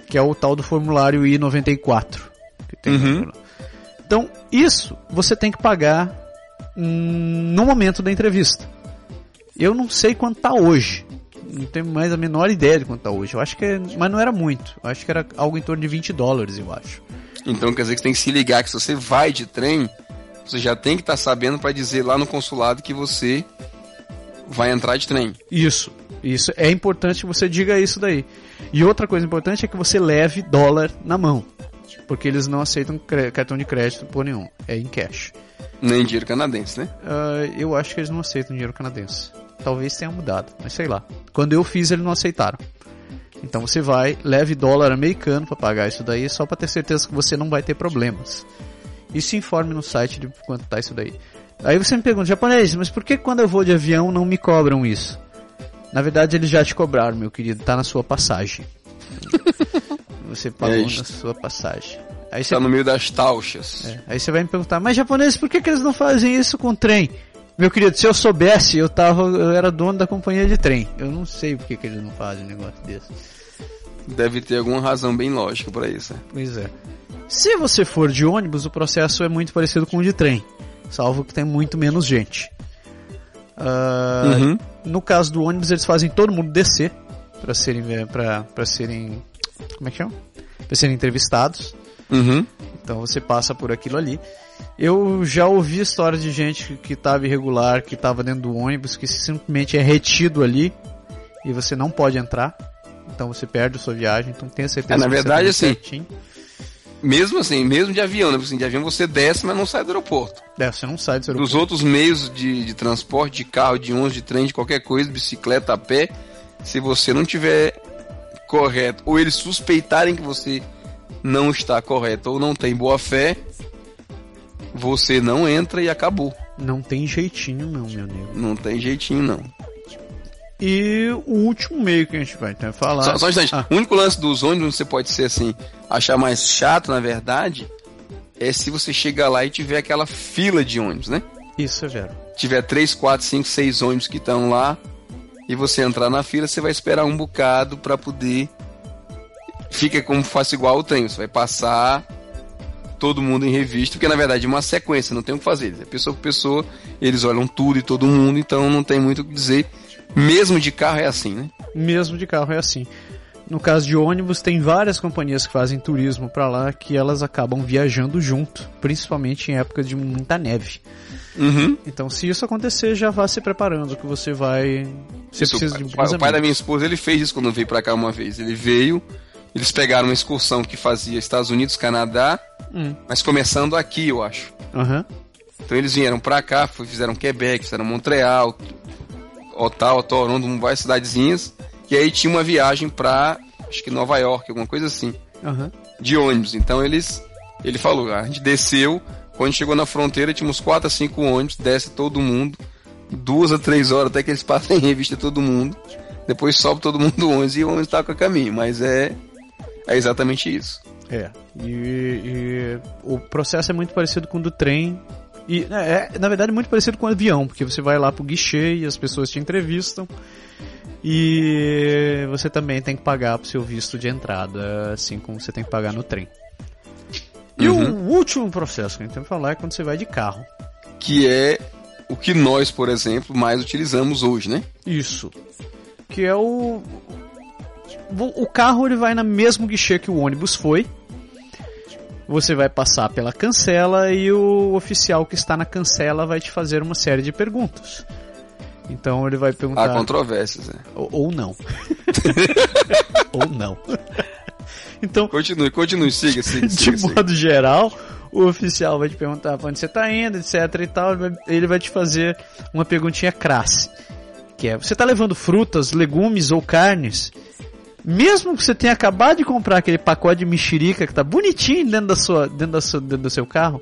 que é o tal do formulário I-94 que tem Uhum. Então, isso você tem que pagar hum, no momento da entrevista. Eu não sei quanto tá hoje. Não tenho mais a menor ideia de quanto tá hoje. Eu acho que é, mas não era muito. Eu acho que era algo em torno de 20 dólares, eu acho. Então quer dizer que você tem que se ligar que se você vai de trem, você já tem que estar sabendo pra dizer lá no consulado que você vai entrar de trem. Isso. Isso é importante que você diga isso daí. E outra coisa importante é que você leve dólar na mão. Porque eles não aceitam cartão de crédito por nenhum. É em cash. Nem dinheiro canadense, né? Ah, eu acho que eles não aceitam dinheiro canadense. Talvez tenha mudado, mas sei lá. Quando eu fiz, eles não aceitaram. Então você vai, leve dólar americano para pagar isso daí, só para ter certeza que você não vai ter problemas. E se informe no site de quanto tá isso daí. Aí você me pergunta, japonês, mas por que quando eu vou de avião não me cobram isso? Na verdade, eles já te cobraram, meu querido, tá na sua passagem. Você pagou É na sua passagem. Aí você Tá no meio das tauchas. é, Aí você vai me perguntar, mas japoneses, por que, que eles não fazem isso com trem? Meu querido, se eu soubesse, eu tava, eu era dono da companhia de trem. Eu não sei por que, que eles não fazem um negócio desse. Deve ter alguma razão bem lógica pra isso. né? Pois é. Se você for de ônibus, o processo é muito parecido com o de trem, salvo que tem muito menos gente. Ah, Uhum. No caso do ônibus, eles fazem todo mundo descer para serem, para para serem, como é que chama? Para serem entrevistados. Uhum. Então você passa por aquilo ali. Eu já ouvi histórias de gente que estava irregular, que estava dentro do ônibus, que simplesmente é retido ali e você não pode entrar. Então você perde a sua viagem. Então tenha certeza É, na que você verdade, tá assim, certinho. Mesmo assim, mesmo de avião, né? Assim, de avião você desce, mas não sai do aeroporto. É, você não sai do seu Dos outros meios de, de transporte, de carro, de ônibus, de trem, de qualquer coisa, bicicleta, a pé, se você não tiver correto, ou eles suspeitarem que você não está correto ou não tem boa fé, você não entra e acabou. Não tem jeitinho não, meu amigo. Não tem jeitinho, não. E o último meio que a gente vai que falar... Só, só um instante. Ah, O único lance dos ônibus, onde você pode ser assim, achar mais chato, na verdade, é se você chegar lá e tiver aquela fila de ônibus, né? isso é vero. tiver 3, 4, 5, 6 ônibus que estão lá e você entrar na fila, você vai esperar um bocado para poder. Fica como faça igual o trem, você vai passar todo mundo em revista, porque na verdade é uma sequência, não tem o que fazer. É pessoa por pessoa, eles olham tudo e todo mundo, então não tem muito o que dizer. Mesmo de carro é assim, né? Mesmo de carro é assim. No caso de ônibus, tem várias companhias que fazem turismo pra lá que elas acabam viajando junto, principalmente em época de muita neve. Uhum. Então, se isso acontecer, já vá se preparando que você vai. Você Isso, precisa o, de pai, bons o pai da minha esposa, ele fez isso quando veio pra cá uma vez. Ele veio, eles pegaram uma excursão que fazia Estados Unidos, Canadá, Hum, mas começando aqui, eu acho. Aham. Então eles vieram pra cá, fizeram Quebec, fizeram Montreal, Ottawa, Toronto, várias cidadezinhas. E aí tinha uma viagem pra, acho que Nova York, alguma coisa assim, Aham. de ônibus. Então eles, ele falou, a gente desceu, quando chegou na fronteira tinha uns 4 a 5 ônibus, desce todo mundo, duas a três horas até que eles passem em revista todo mundo. Depois sobe todo mundo do ônibus e o ônibus tá com a caminho, mas é, é exatamente isso. É. E, e o processo é muito parecido com o do trem. E é, é, na verdade, muito parecido com o avião, porque você vai lá pro guichê e as pessoas te entrevistam. E você também tem que pagar pro seu visto de entrada, assim como você tem que pagar no trem. E Uhum. o último processo que a gente tem que falar é quando você vai de carro. Que é o que nós, por exemplo, mais utilizamos hoje, né? Isso. Que é o. O o carro ele vai no mesmo guichê que o ônibus foi. Você vai passar pela cancela e o oficial que está na cancela vai te fazer uma série de perguntas. Então ele vai Há perguntar. controvérsias, né? Ou, ou não. ou não. então, Continue, continue, siga, siga, de siga, siga. modo geral, o oficial vai te perguntar pra onde você tá indo, etc e tal. Ele vai, ele vai te fazer uma perguntinha crasse. Que é, você tá levando frutas, legumes ou carnes? Mesmo que você tenha acabado de comprar aquele pacote de mexerica que tá bonitinho dentro, da sua, dentro, da sua, dentro do seu carro,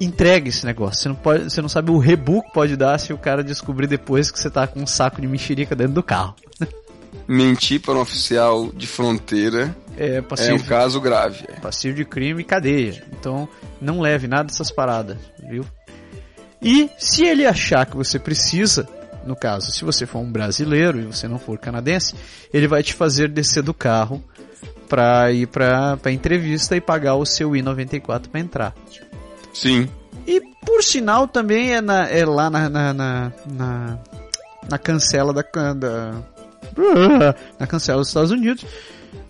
entregue esse negócio. Você não, pode, você não sabe o rebu que pode dar se o cara descobrir depois que você tá com um saco de mexerica dentro do carro. Mentir para um oficial de fronteira É é passivo, um caso grave. é. passivo de crime e cadeia. Então, não leve nada dessas paradas, viu? E se ele achar que você precisa, no caso, se você for um brasileiro e você não for canadense, ele vai te fazer descer do carro pra ir pra, pra entrevista e pagar o seu I-94 pra entrar. Sim. E por sinal também é, na- é lá na, na, na, na, na cancela da, da na cancela dos Estados Unidos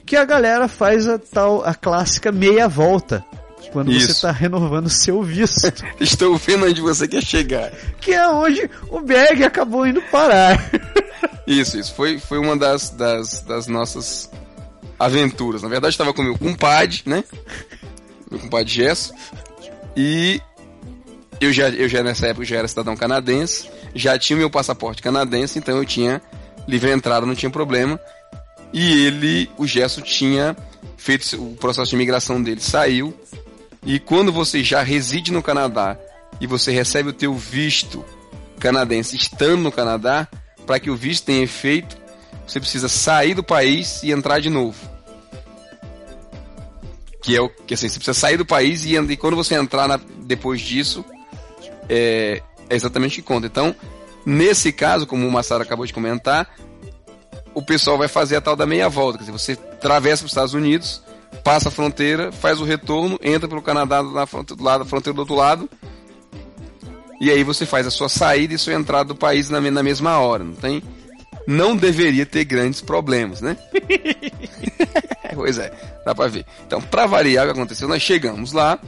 que a galera faz a tal a clássica meia volta quando você Isso. está renovando seu visto, Estou vendo onde você quer chegar. que é onde o Berg acabou indo parar. Isso, isso. Foi, foi uma das, das, das nossas aventuras. Na verdade, estava com meu compadre, né? Meu compadre Gesso. E eu já, eu já nessa época já era cidadão canadense. Já tinha meu passaporte canadense, então eu tinha livre entrada, não tinha problema. E ele, o Gesso, tinha feito o processo de imigração dele, saiu. E quando você já reside no Canadá e você recebe o teu visto canadense estando no Canadá, para que o visto tenha efeito, você precisa sair do país e entrar de novo. Que é o que assim, você precisa sair do país e, e quando você entrar na- depois disso, é, é exatamente o que conta. Então, nesse caso, como o Massaro acabou de comentar, o pessoal vai fazer a tal da meia volta. Quer dizer, você atravessa os Estados Unidos, passa a fronteira, faz o retorno, entra pelo Canadá na fronte- do lado, da fronteira do outro lado, e aí você faz a sua saída e sua entrada do país na, na mesma hora. Não tem. Não deveria ter grandes problemas, né? pois é, dá pra ver. Então, pra variar o que aconteceu, nós chegamos lá,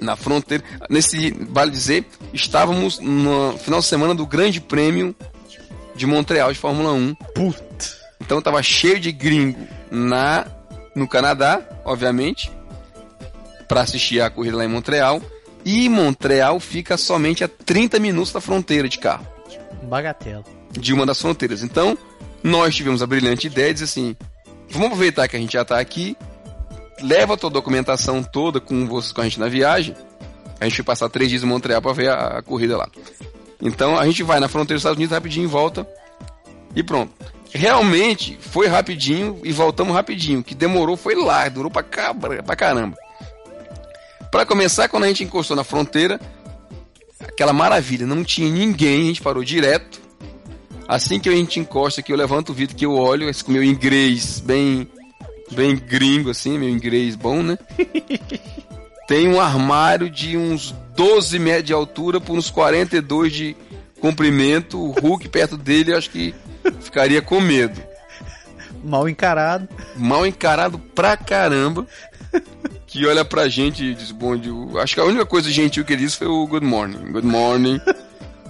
na fronteira. Nesse, vale dizer, estávamos no final de semana do Grande Prêmio de Montreal de Fórmula 1. Puta. Então tava cheio de gringo na no Canadá, obviamente, para assistir a corrida lá em Montreal. E Montreal fica somente a 30 minutos da fronteira de carro, Bagatela. de uma das fronteiras. Então, nós tivemos a brilhante ideia de dizer assim: vamos aproveitar que a gente já tá aqui, leva a tua documentação toda com você com a gente na viagem. A gente vai passar três dias em Montreal para ver a, a corrida lá. Então a gente vai na fronteira dos Estados Unidos rapidinho e volta e pronto. Realmente foi rapidinho e voltamos rapidinho. O que demorou foi lá, durou pra, cabra, pra caramba. Pra começar, quando a gente encostou na fronteira, aquela maravilha, não tinha ninguém, a gente parou direto. Assim que a gente encosta aqui, eu levanto o vidro que eu olho, esse com meu inglês bem, bem gringo assim, meu inglês bom, né? Tem um armário de uns 12 metros de altura por uns 42 de comprimento. O Hulk perto dele, acho que ficaria com medo. Mal encarado. Mal encarado pra caramba. Que olha pra gente e diz, bom, eu acho que a única coisa gentil que ele disse foi o good morning. Good morning.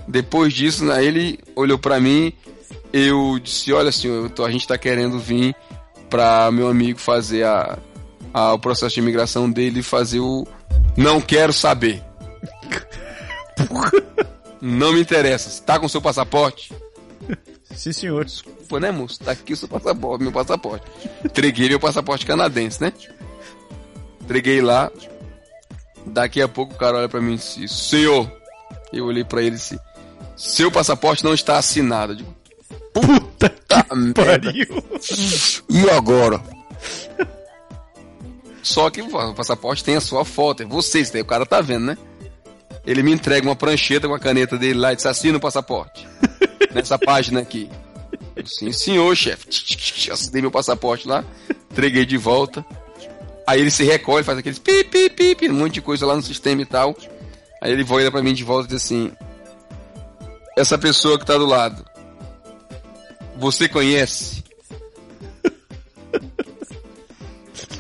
Depois disso, né, ele olhou pra mim, eu disse, olha senhor, a gente tá querendo vir pra meu amigo fazer a, a- o processo de imigração dele e fazer o não quero saber. Não me interessa. Tá com seu passaporte? Sim, senhor. Pô, né, moço? Tá aqui o seu passaporte, meu passaporte. Entreguei meu passaporte canadense, né? Entreguei lá. Daqui a pouco o cara olha pra mim e disse, senhor. Eu olhei pra ele e disse, seu passaporte não está assinado. Eu digo, Puta que merda. pariu. E agora? Só que o passaporte tem a sua foto, é você, isso daí o cara tá vendo, né? Ele me entrega uma prancheta com a caneta dele lá e diz, assina o passaporte. Nessa página aqui. Sim, senhor, chefe. Assinei meu passaporte lá, entreguei de volta. Aí ele se recolhe, faz aqueles pi, pi, pi, pi, um monte de coisa lá no sistema e tal. Aí ele olha pra mim de volta e diz assim: Essa pessoa que tá do lado, você conhece?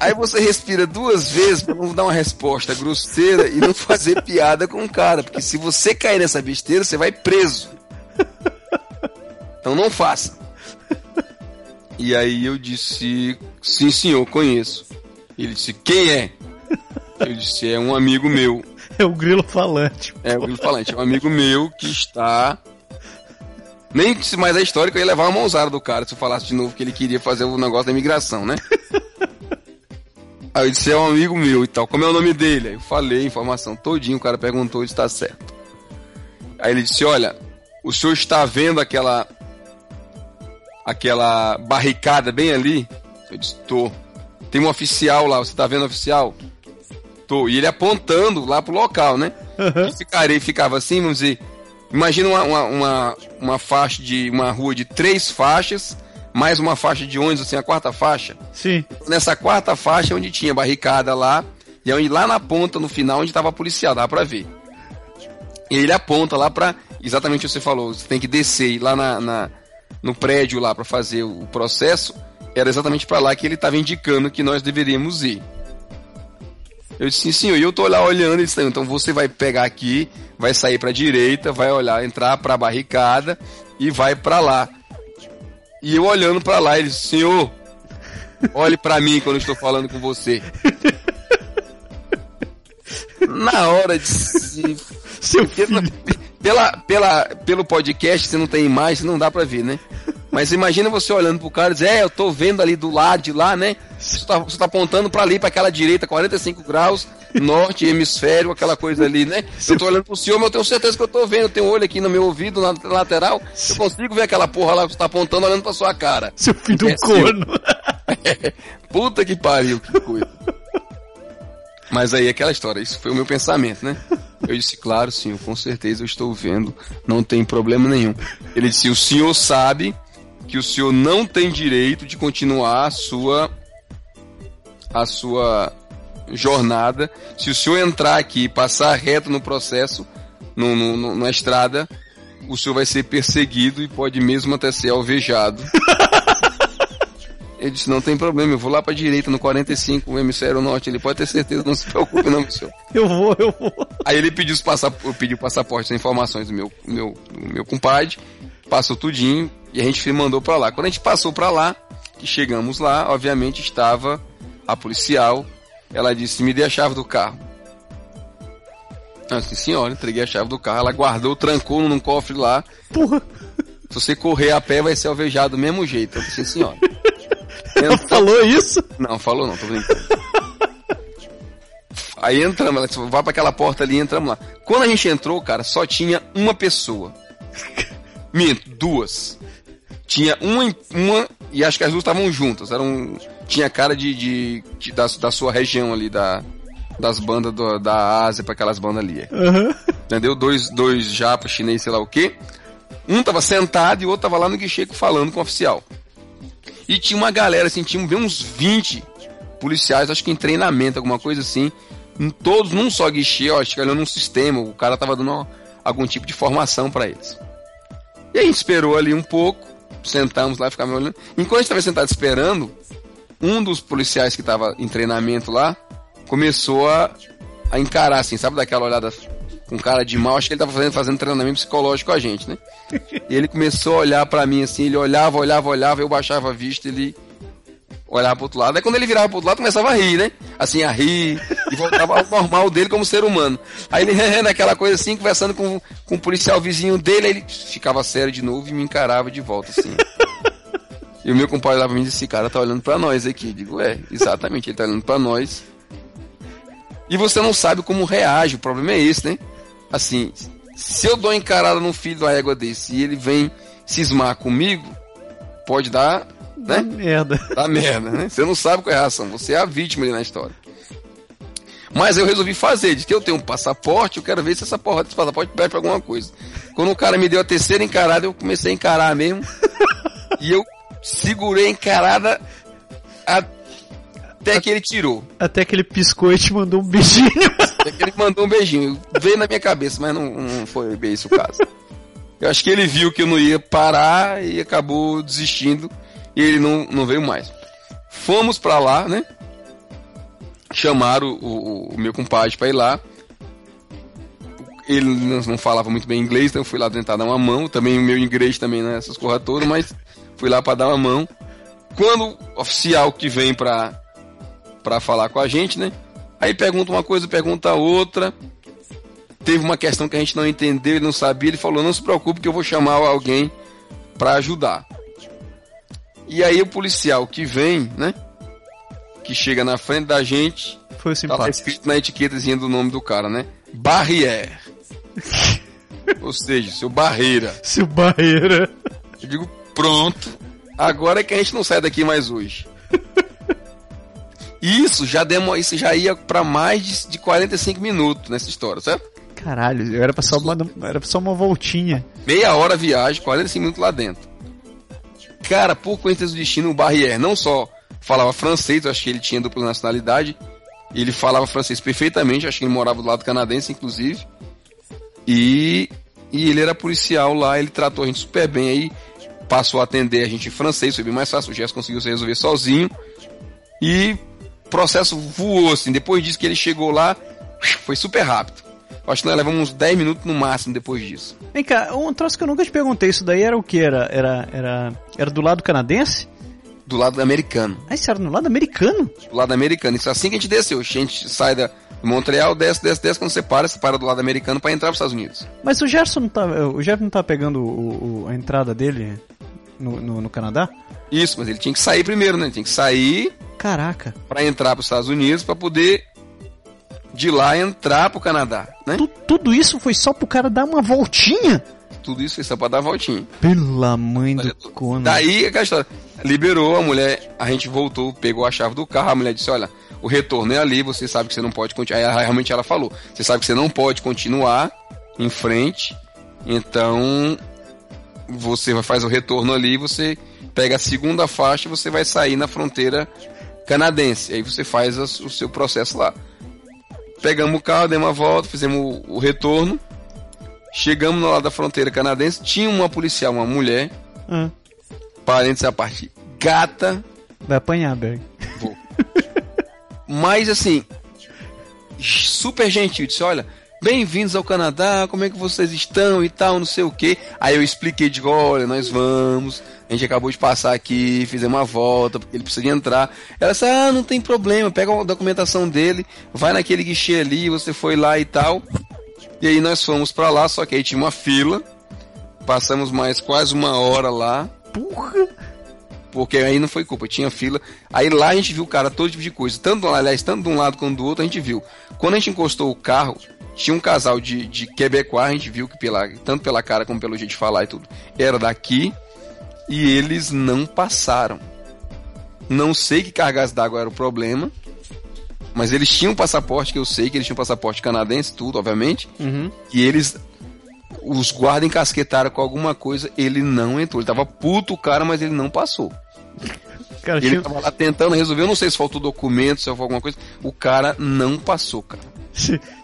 Aí você respira duas vezes pra não dar uma resposta grosseira e não fazer piada com o cara, porque se você cair nessa besteira, você vai preso. Então não faça. E aí eu disse, sim senhor, conheço. Ele disse, quem é? Eu disse, é um amigo meu. É o grilo falante. É o Grilo Falante, é um amigo meu que está. Nem disse mais a história que eu ia levar uma mãozada do cara se eu falasse de novo que ele queria fazer o negócio da imigração, né? Aí eu disse, é um amigo meu e tal. Como é o nome dele? Aí eu falei a informação todinho, o cara perguntou e está certo. Aí ele disse, olha, o senhor está vendo aquela aquela barricada bem ali? Eu disse, tô. Tem um oficial lá, você tá vendo o oficial? Tô. E ele apontando lá pro local, né? E ficarei, ficava assim, vamos dizer. Imagina uma, uma, uma, uma faixa de. uma rua de três faixas, mais uma faixa de ônibus, assim, a quarta faixa. Sim. Nessa quarta faixa onde tinha barricada lá, e onde lá na ponta, no final, onde tava policial, dava pra ver. E ele aponta lá pra. Exatamente o que você falou, você tem que descer e ir lá na, na- no prédio lá pra fazer o processo. Era exatamente pra lá que ele tava indicando que nós deveríamos ir. Eu disse, sim, senhor, e eu tô lá olhando, ele disse, então você vai pegar aqui, vai sair pra direita, vai olhar, entrar pra barricada e vai pra lá. E eu olhando pra lá, ele disse, senhor, olhe pra mim quando eu estou falando com você. Na hora de se Seu filho. Pela, pela, pelo podcast você não tem imagem, não dá pra ver, né? Mas imagina você olhando pro cara e dizer, é, eu tô vendo ali do lado de lá, né? Você tá, você tá apontando pra ali, pra aquela direita, 45 graus, norte, hemisfério, aquela coisa ali, né? Eu tô olhando pro senhor, mas eu tenho certeza que eu tô vendo, eu tenho um olho aqui no meu ouvido, na lateral, eu consigo ver aquela porra lá que você tá apontando, olhando pra sua cara. Seu filho do Imbecil. corno. Puta que pariu, que coisa. Mas aí aquela história, isso foi o meu pensamento, né? Eu disse, claro, senhor, com certeza eu estou vendo, não tem problema nenhum. Ele disse, o senhor sabe que o senhor não tem direito de continuar a sua a sua jornada. Se o senhor entrar aqui e passar reto no processo, no, no- no- na estrada, o senhor vai ser perseguido e pode mesmo até ser alvejado. Ele disse, não tem problema, eu vou lá pra direita, no 45, o hemisfério norte, ele pode ter certeza, não se preocupe não, senhor. Eu vou, eu vou. Aí ele pediu os passaportes, pediu passaporte, as informações do meu, meu, do meu compadre, passou tudinho e a gente mandou pra lá. Quando a gente passou pra lá, que chegamos lá, obviamente estava a policial. Ela disse, me dê a chave do carro. Eu disse, senhora, entreguei a chave do carro. Ela guardou, trancou num cofre lá. Porra. Se você correr a pé, vai ser alvejado do mesmo jeito. Eu disse, senhora. Ela falou isso? Não, falou não, tô brincando. Aí entramos, vai pra aquela porta ali, entramos lá. Quando a gente entrou, cara, só tinha uma pessoa. Minto, duas. Tinha uma, uma e acho que as duas estavam juntas. Eram, tinha cara de, de, de- da, da sua região ali, da, das bandas do- da Ásia pra aquelas bandas ali. Aham. Entendeu? Dois, dois japas, chinês, sei lá o quê. Um tava sentado e o outro tava lá no guichê falando com o oficial. E tinha uma galera, assim, tinha uns 20 policiais, acho que em treinamento, alguma coisa assim. em Todos num só guichê, ó, acho que num sistema. O cara tava dando algum tipo de formação pra eles. E a gente esperou ali um pouco, sentamos lá, ficamos olhando. Enquanto a gente tava sentado esperando, um dos policiais que tava em treinamento lá começou a, a encarar, assim, sabe, daquela olhada com cara de mal. Acho que ele tava fazendo, fazendo treinamento psicológico com a gente, né? E ele começou a olhar pra mim assim, ele olhava, olhava, olhava, eu baixava a vista, ele olhava pro outro lado. Aí quando ele virava pro outro lado, começava a rir, né? Assim, a rir, e voltava ao normal dele como ser humano. Aí ele naquela coisa assim, conversando com, com o policial vizinho dele, ele ficava sério de novo e me encarava de volta, assim. E o meu compadre lá pra mim disse, esse cara tá olhando pra nós aqui. Eu digo, é, exatamente, ele tá olhando pra nós. E você não sabe como reage, o problema é esse, né? Assim, se eu dou encarada num filho da égua desse e ele vem cismar comigo, pode dar, né? Dá merda. Dá merda, né? Você não sabe qual é a reação, você é a vítima ali na história. Mas eu resolvi fazer, de que eu tenho um passaporte, eu quero ver se essa porra desse passaporte perde pra alguma coisa. Quando o cara me deu a terceira encarada, eu comecei a encarar mesmo. e eu segurei a encarada até que ele tirou. Até que ele piscou e te mandou um beijinho. Ele mandou um beijinho. Veio na minha cabeça, mas não, não foi bem isso o caso. Eu acho que ele viu que eu não ia parar e acabou desistindo e ele não, não veio mais. Fomos pra lá, né? Chamaram o, o, o meu compadre pra ir lá. Ele não, falava muito bem inglês, então eu fui lá tentar dar uma mão. Também o meu inglês também, né? Essas coisas todas, mas fui lá pra dar uma mão. Quando o oficial que vem pra, pra falar com a gente, né? Aí pergunta uma coisa, pergunta outra. Teve uma questão que a gente não entendeu, ele não sabia, ele falou: "Não se preocupe que eu vou chamar alguém para ajudar". E aí o policial que vem, né? Que chega na frente da gente, Foi tá simpático. escrito na etiquetazinha do nome do cara, né? Barrière. Ou seja, seu barreira. Seu barreira. Eu digo, pronto. Agora é que a gente não sai daqui mais hoje. Isso já demo, isso já ia para mais de, de 45 minutos nessa história, certo? Caralho, era pra só uma, era só uma voltinha. Meia hora viagem, 45 minutos lá dentro. Cara, por coincidência do destino, o Barrière não só falava francês, eu acho que ele tinha dupla nacionalidade, ele falava francês perfeitamente, acho que ele morava do lado canadense, inclusive. E, e ele era policial lá, ele tratou a gente super bem aí, passou a atender a gente em francês, foi bem mais fácil, o Gerson conseguiu se resolver sozinho. E processo voou, assim, depois disso que ele chegou lá, foi super rápido. Acho que nós levamos uns 10 minutos no máximo depois disso. Vem cá, um troço que eu nunca te perguntei, isso daí era o que? Era, era, era, era do lado canadense? Do lado americano. Ah, isso era no lado americano? do lado americano. Isso é assim que a gente desceu. A gente sai da de Montreal, desce, desce, desce. Quando você para, você para do lado americano para entrar para os Estados Unidos. Mas o Gerson não tá, o Gerson não tá pegando o, o- a entrada dele no, no, no Canadá? Isso, mas ele tinha que sair primeiro, né? Ele tinha que sair Caraca, para entrar para os Estados Unidos para poder de lá entrar para o Canadá, né? tu- tudo isso foi só pro cara dar uma voltinha? Tudo isso foi só para dar a voltinha. Pela mãe do Conan. Daí, aquela história. Liberou a mulher, a gente voltou, pegou a chave do carro, a mulher disse, olha, o retorno é ali, você sabe que você não pode continuar. Aí realmente ela falou, você sabe que você não pode continuar em frente, então você faz o retorno ali, você pega a segunda faixa e você vai sair na fronteira canadense. Aí você faz o seu processo lá. Pegamos o carro, demos uma volta, fizemos o, retorno. Chegamos lado da fronteira canadense, tinha uma policial, uma mulher, Ah, parênteses à parte, gata, vai apanhar, Berg. vou. Mas assim, super gentil, disse, olha, bem-vindos ao Canadá, como é que vocês estão e tal, não sei o que. Aí eu expliquei, digo, olha, nós vamos, a gente acabou de passar aqui, fizemos uma volta, porque ele precisa de entrar. Ela disse, ah, não tem problema, pega a documentação dele, vai naquele guichê ali, você foi lá e tal. E aí nós fomos pra lá, só que aí tinha uma fila, passamos mais quase uma hora lá, Porra! porque aí não foi culpa, tinha fila. Aí lá a gente viu, cara, todo tipo de coisa. Tanto, aliás, tanto de um lado quanto do outro, a gente viu. Quando a gente encostou o carro, tinha um casal de, de Quebecois, a gente viu que pela, tanto pela cara como pelo jeito de falar e tudo, era daqui. E eles não passaram. Não sei que cargas d'água era o problema. Mas eles tinham passaporte, que eu sei que eles tinham passaporte canadense, tudo, obviamente. Uhum. E eles. Os guardas encasquetaram com alguma coisa, ele não entrou. Ele tava puto o cara, mas ele não passou. Cara, Ele tinha- tava lá tentando resolver, eu não sei se faltou documento, se faltou alguma coisa. O cara não passou, cara.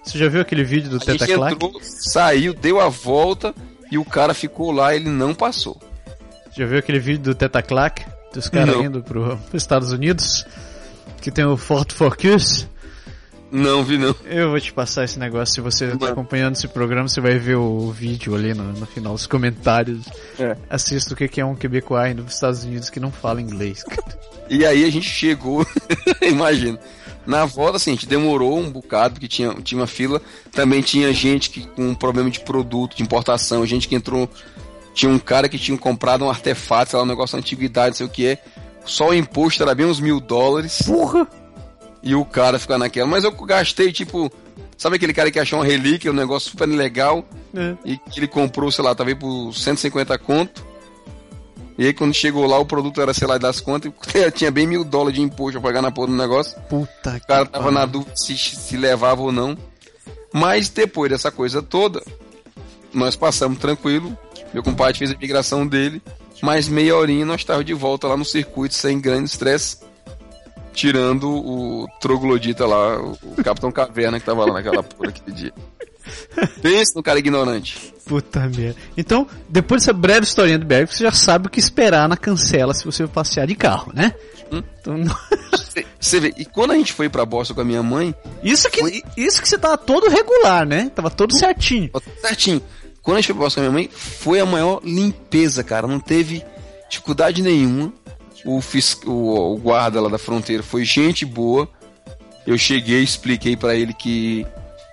Você já viu aquele vídeo do Teta entrou, saiu, deu a volta e o cara ficou lá, ele não passou. Já viu aquele vídeo do Teta Clack? Dos caras indo pro, pros Estados Unidos? Que tem o Ford Focus? Não vi não. Eu vou te passar esse negócio. Se você tá Mano. acompanhando esse programa, você vai ver o vídeo ali no, no final, os comentários. É. Assista o que é um quebecois pros Estados Unidos que não fala inglês. E aí a gente chegou, imagina. Na volta, assim, a gente demorou um bocado, porque tinha, tinha uma fila. Também tinha gente que com um problema de produto, de importação, gente que entrou. Tinha um cara que tinha comprado um artefato, sei lá, um negócio de antiguidade, não sei o que é. Só o imposto era bem uns mil dólares. Porra! E o cara ficar naquela. Mas eu gastei, tipo. Sabe aquele cara que achou uma relíquia, um negócio super legal? É. E que ele comprou, sei lá, talvez por 150 conto. E aí quando chegou lá, o produto era, sei lá, das contas, e tinha bem mil dólares de imposto pra pagar na porra do negócio. Puta O cara tava na dúvida se, se levava ou não. Mas depois dessa coisa toda, nós passamos tranquilo. Meu compadre fez a migração dele. Mais meia horinha nós estávamos de volta lá no circuito sem grande estresse. Tirando o troglodita lá, o, o Capitão Caverna que tava lá naquela porra aquele dia. Pensa no cara ignorante. Puta merda. Então, depois dessa breve historinha do Berg, você já sabe o que esperar na cancela se você passear de carro, né? Hum. Então, não- Você vê, e quando a gente foi pra Boston com a minha mãe, isso, que, isso que você tava todo regular, né? Tava todo certinho. Certinho. Quando a gente foi pra Boston com a minha mãe, foi a maior limpeza, cara. Não teve dificuldade nenhuma. O, fis- o, o guarda lá da fronteira foi gente boa. Eu cheguei, expliquei pra ele que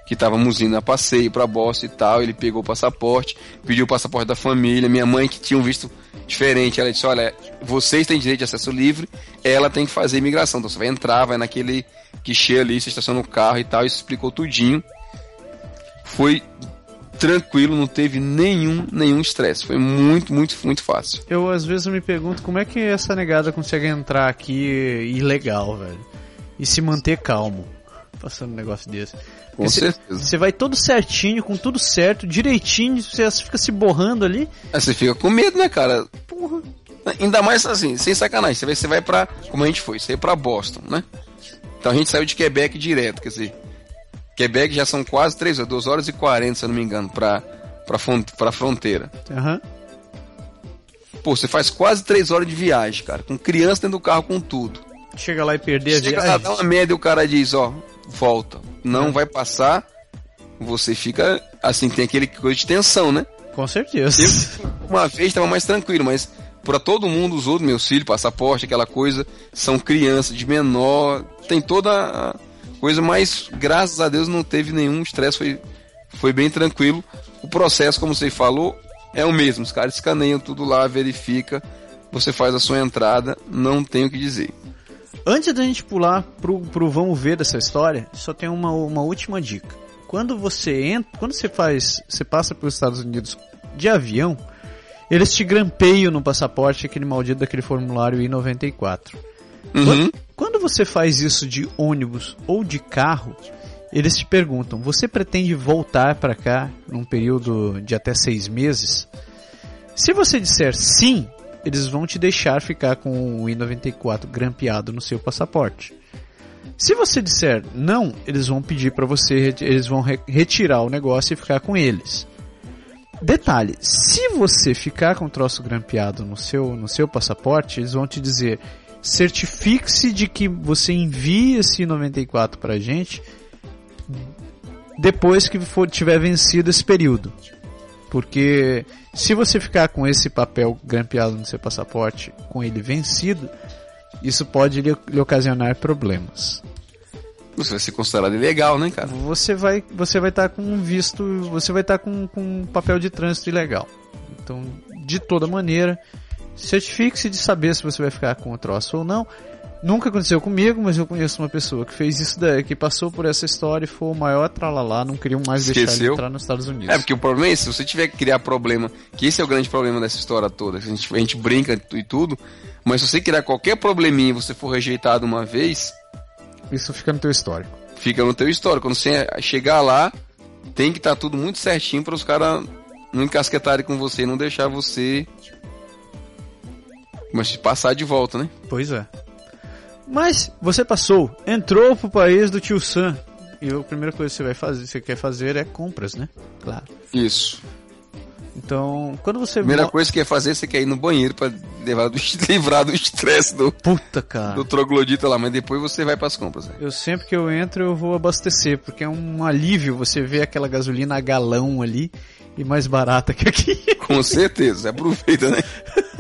que estávamos indo a passeio pra Boston e tal. Ele pegou o passaporte, pediu o passaporte da família. Minha mãe, que tinha um visto diferente, ela disse: Olha, vocês têm direito de acesso livre, ela tem que fazer imigração. Então você vai entrar, vai naquele guichê ali, você estaciona o carro e tal. Isso explicou tudinho. Foi tranquilo, não teve nenhum nenhum estresse. Foi muito, muito, muito fácil. Eu às vezes me pergunto como é que essa negada consegue entrar aqui ilegal, velho. E se manter calmo. Passando um negócio desse. Com certeza. Você vai todo certinho, com tudo certo, direitinho, você fica se borrando ali. Aí você fica com medo, né, cara? Porra. Ainda mais assim, sem sacanagem. Você vai, você vai pra. Como a gente foi, você vai pra Boston, né? Então a gente saiu de Quebec direto, quer dizer. Quebec já são quase 3 horas, 2 horas e 40, se eu não me engano, pra, pra, pra fronteira. Aham. Pô, você faz quase 3 horas de viagem, cara. Com criança dentro do carro, com tudo. Chega lá e perder a Chega lá, viagem. dá uma merda e o cara diz, ó, volta. Não vai passar. Você fica, assim, tem aquele coisa de tensão, né? Com certeza. Eu, uma vez estava mais tranquilo, mas para todo mundo, os outros, meus filhos, passaporte, aquela coisa, são crianças de menor, tem toda a coisa, mas graças a Deus não teve nenhum estresse, foi, foi bem tranquilo. O processo, como você falou, é o mesmo. Os caras escaneiam tudo lá, verifica, você faz a sua entrada, não tem o que dizer. Antes da gente pular pro, pro vamos ver dessa história, só tem uma, uma última dica. Quando você entra, quando você faz, você passa pelos Estados Unidos de avião, eles te grampeiam no passaporte aquele maldito daquele formulário I-94. Uhum. Quando você faz isso de ônibus ou de carro, eles te perguntam: você pretende voltar para cá num período de até seis meses? Se você disser sim, eles vão te deixar ficar com o I-94 grampeado no seu passaporte. Se você disser não, eles vão pedir para você, eles vão re- retirar o negócio e ficar com eles. Detalhe, se você ficar com o troço grampeado no seu, no seu passaporte, eles vão te dizer certifique-se de que você envie esse 94 pra gente depois que for, tiver vencido esse período. Porque se você ficar com esse papel grampeado no seu passaporte com ele vencido, isso pode lhe, lhe ocasionar problemas. Você vai ser considerado ilegal, né, cara? Você vai você vai estar com um visto, você vai estar com, com um papel de trânsito ilegal. Então, de toda maneira, certifique-se de saber se você vai ficar com o troço ou não. Nunca aconteceu comigo, mas eu conheço uma pessoa que fez isso daí, que passou por essa história e foi o maior tralalá, não queriam mais deixar ele Esqueceu? entrar nos Estados Unidos. É, porque o problema é esse, se você tiver que criar problema, que esse é o grande problema dessa história toda, a gente, a gente brinca e tudo, mas se você criar qualquer probleminha e você for rejeitado uma vez, Isso fica no teu histórico. fica no teu histórico. Quando você chegar lá, tem que estar tudo muito certinho para os caras não encasquetarem com você e não deixar você mas passar de volta, né? Pois é. Mas você passou, entrou pro país do tio Sam. E a primeira coisa que você vai fazer, você quer fazer é compras, né? Claro. Isso. Então, quando você Primeira coisa que quer fazer, você quer ir no banheiro para levar do, livrar do estresse do, Puta, cara. do troglodita lá, mas depois você vai para as compras. Né? Eu sempre que eu entro eu vou abastecer, porque é um alívio você ver aquela gasolina a galão ali e mais barata que aqui. Com certeza, aproveita, né?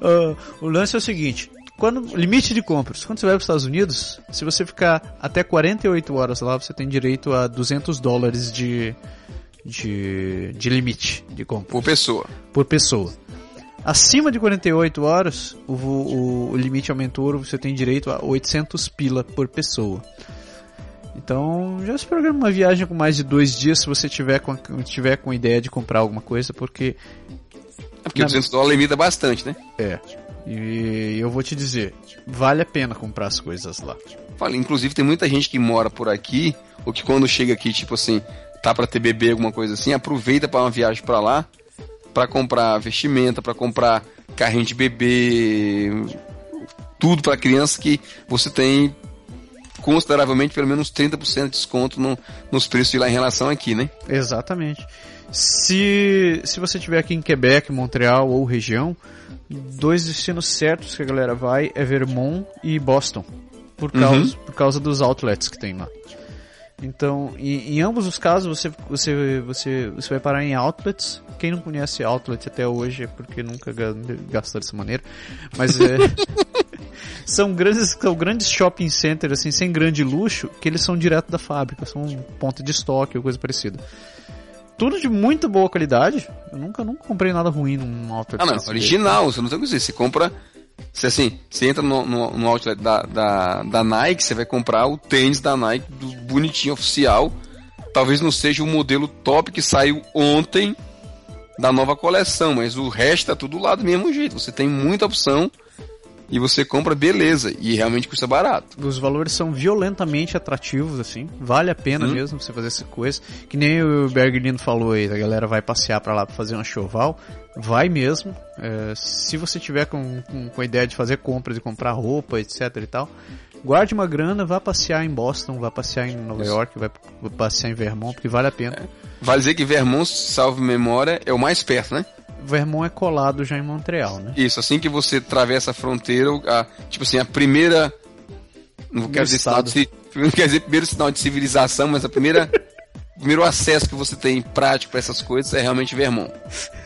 Ah, o lance é o seguinte: quando limite de compras. Quando você vai para os Estados Unidos, se você ficar até 48 horas lá, você tem direito a 200 dólares de de, de limite de compra. Por pessoa. Por pessoa. Acima de 48 horas, o, o, o limite aumentou, você tem direito a 800 pila por pessoa. Então, já se programa uma viagem com mais de dois dias se você tiver com, tiver com ideia de comprar alguma coisa, porque... É porque na... 200 dólares limita bastante, né? É. E eu vou te dizer, vale a pena comprar as coisas lá. Fala, inclusive tem muita gente que mora por aqui, ou que quando chega aqui, tipo assim, tá para ter bebê, alguma coisa assim, aproveita para uma viagem para lá, para comprar vestimenta, para comprar carrinho de bebê, tudo para criança que você tem consideravelmente pelo menos 30% de desconto no, nos preços de lá em relação aqui, né? Exatamente. Se, se você estiver aqui em Quebec, Montreal ou região, dois destinos certos que a galera vai é Vermont e Boston. Por causa, uhum. por causa dos outlets que tem lá. Então, em, em, ambos os casos, você, você, você, você vai parar em outlets. Quem não conhece outlet até hoje é porque nunca gastou dessa maneira. Mas é, são, grandes, são grandes shopping centers, assim, sem grande luxo, que eles são direto da fábrica, são ponta de estoque ou coisa parecida. Tudo de muito boa qualidade. Eu nunca, nunca comprei nada ruim num outlet. Ah, não, original, você não tem o que dizer. Você compra se assim, você entra no, no, no outlet da, da, da, Nike, você vai comprar o tênis da Nike, do bonitinho oficial. Talvez não seja o modelo top que saiu ontem da nova coleção, mas o resto tá tudo lá do mesmo jeito. Você tem muita opção e você compra beleza e realmente custa barato. Os valores são violentamente atrativos, assim, vale a pena hum. mesmo você fazer essa coisa. Que nem o Berglino falou aí, a galera vai passear para lá para fazer um choval, vai mesmo. É, se você tiver com, com, com a ideia de fazer compras e comprar roupa, etc e tal, guarde uma grana, vá passear em Boston, vá passear em Nova Isso. York, vai passear em Vermont, porque vale a pena. É. Vale dizer que Vermont, salvo memória, é o mais perto, né? Vermont é colado já em Montreal, né? Isso, assim que você atravessa a fronteira, a, tipo assim, a primeira. Não quero dizer, sinal de, não quer dizer primeiro sinal de civilização, mas a primeira. primeiro acesso que você tem prático para essas coisas é realmente Vermont.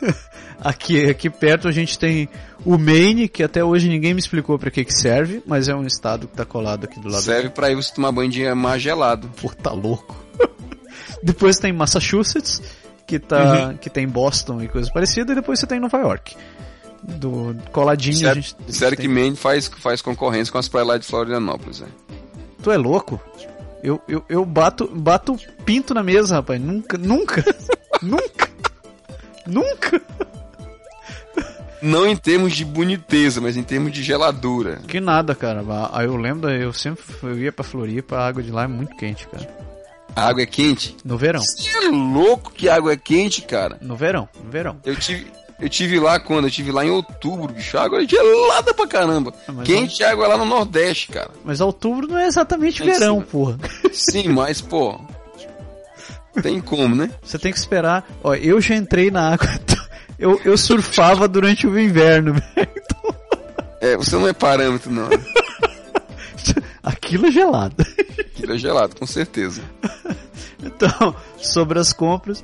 aqui, aqui perto a gente tem o Maine, que até hoje ninguém me explicou para que que serve, mas é um estado que tá colado aqui do lado. Serve para ir você tomar banho de mar gelado. Pô, tá louco. Depois tem Massachusetts, que, tá, uhum. que tem Boston e coisas parecidas, e depois você tem Nova York. Do coladinho sério, a gente. Sério que Maine faz, faz concorrência com as praias lá de Florianópolis, é. Tu é louco? Eu, eu, eu bato, bato pinto na mesa, rapaz. Nunca, nunca, nunca, nunca. Não em termos de boniteza, mas em termos de geladura. Que nada, cara. Aí eu lembro, eu sempre eu ia pra Floripa, a água de lá é muito quente, cara. A água é quente? No verão. Você é louco que a água é quente, cara? No verão, no verão. Eu tive, eu tive lá quando? Eu tive lá em outubro, bicho. A água é gelada pra caramba. Ah, quente não... água é lá no Nordeste, cara. Mas outubro não é exatamente é verão, sim. porra. Sim, mas, pô. Tem como, né? Você tem que esperar. Ó, eu já entrei na água. Eu, eu surfava durante o inverno, velho. É, você não é parâmetro, não. Aquilo é gelado. Aquilo é gelado, com certeza. então, sobre as compras,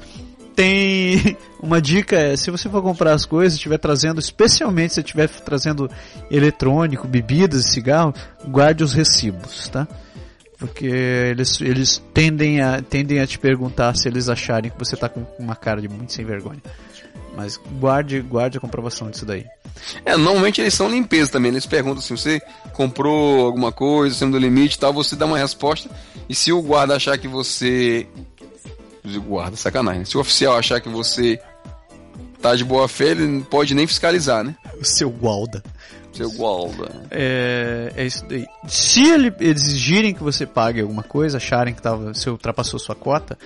tem uma dica é, se você for comprar as coisas, estiver trazendo, especialmente se estiver trazendo eletrônico, bebidas, cigarro, guarde os recibos, tá? Porque eles, eles tendem, a, tendem a te perguntar se eles acharem que você está com uma cara de muito sem vergonha. Mas guarde, guarde a comprovação disso daí. É, normalmente eles são limpeza também. Eles perguntam se você comprou alguma coisa, sendo do limite e tal, você dá uma resposta. E se o guarda achar que você. O guarda, sacanagem. Né? Se o oficial achar que você tá de boa fé, ele não pode nem fiscalizar, né? O seu guarda. Seu guarda. É, é isso daí. Se ele exigirem que você pague alguma coisa, acharem que tava, você ultrapassou sua cota,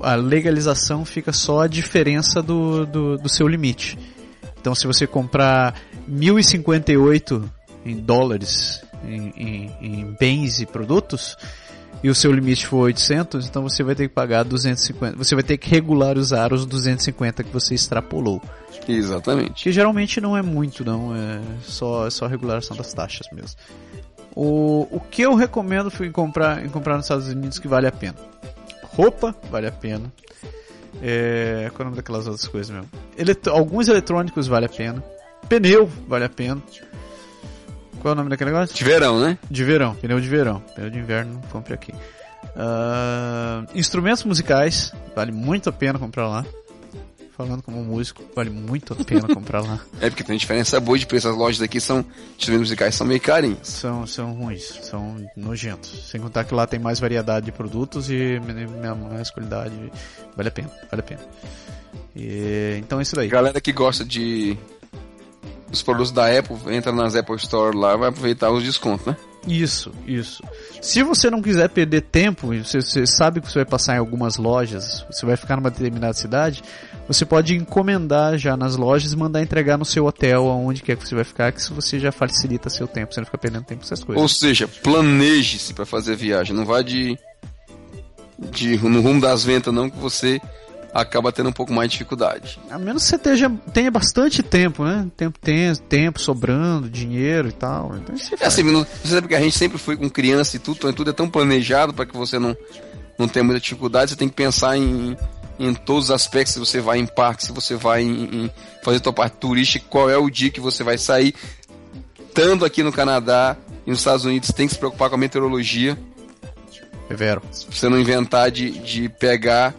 a legalização fica só a diferença do, do, do seu limite. Então, se você comprar 1.058 em dólares em, em, em, bens e produtos e o seu limite for 800, então você vai ter que pagar 250. Você vai ter que regular usar os 250 que você extrapolou. Exatamente. Que geralmente não é muito, não. É só, é só a regulação das taxas mesmo. O, o que eu recomendo em comprar, em comprar nos Estados Unidos que vale a pena? Roupa, vale a pena. É, qual é o nome daquelas outras coisas mesmo? alguns eletrônicos vale a pena. Pneu, vale a pena. Qual é o nome daquele negócio? De verão, né? De verão, pneu de verão. Pneu de inverno, não compre aqui. Uh, instrumentos musicais, vale muito a pena comprar lá. Falando como músico, vale muito a pena comprar lá. É porque tem diferença boa de preço. As lojas aqui são, instrumentos musicais são meio carinhos. São, são ruins, são nojentos. Sem contar que lá tem mais variedade de produtos e mais qualidade. Vale a pena, vale a pena. E, então é isso daí. Galera que gosta de os produtos da Apple, entra nas Apple Store lá, vai aproveitar os descontos, né? Isso, isso. Se você não quiser perder tempo, você, você sabe que você vai passar em algumas lojas, você vai ficar numa determinada cidade, você pode encomendar já nas lojas e mandar entregar no seu hotel, aonde quer que você vai ficar, que se você já facilita seu tempo, você não fica perdendo tempo com essas coisas. Ou seja, planeje-se para fazer a viagem, não vá de, de no rumo das ventas não, que você acaba tendo um pouco mais de dificuldade. A menos que você tenha, tenha bastante tempo, né? Tempo, tem, tempo sobrando, dinheiro e tal. Então você é assim, você sabe que a gente sempre foi com criança e tudo, então tudo é tão planejado para que você não, não tenha muita dificuldade, você tem que pensar em, em todos os aspectos, se você vai em parque, se você vai em, em fazer sua parte turística, qual é o dia que você vai sair. Estando aqui no Canadá e nos Estados Unidos, tem que se preocupar com a meteorologia. É vero. Pra você não inventar de, de pegar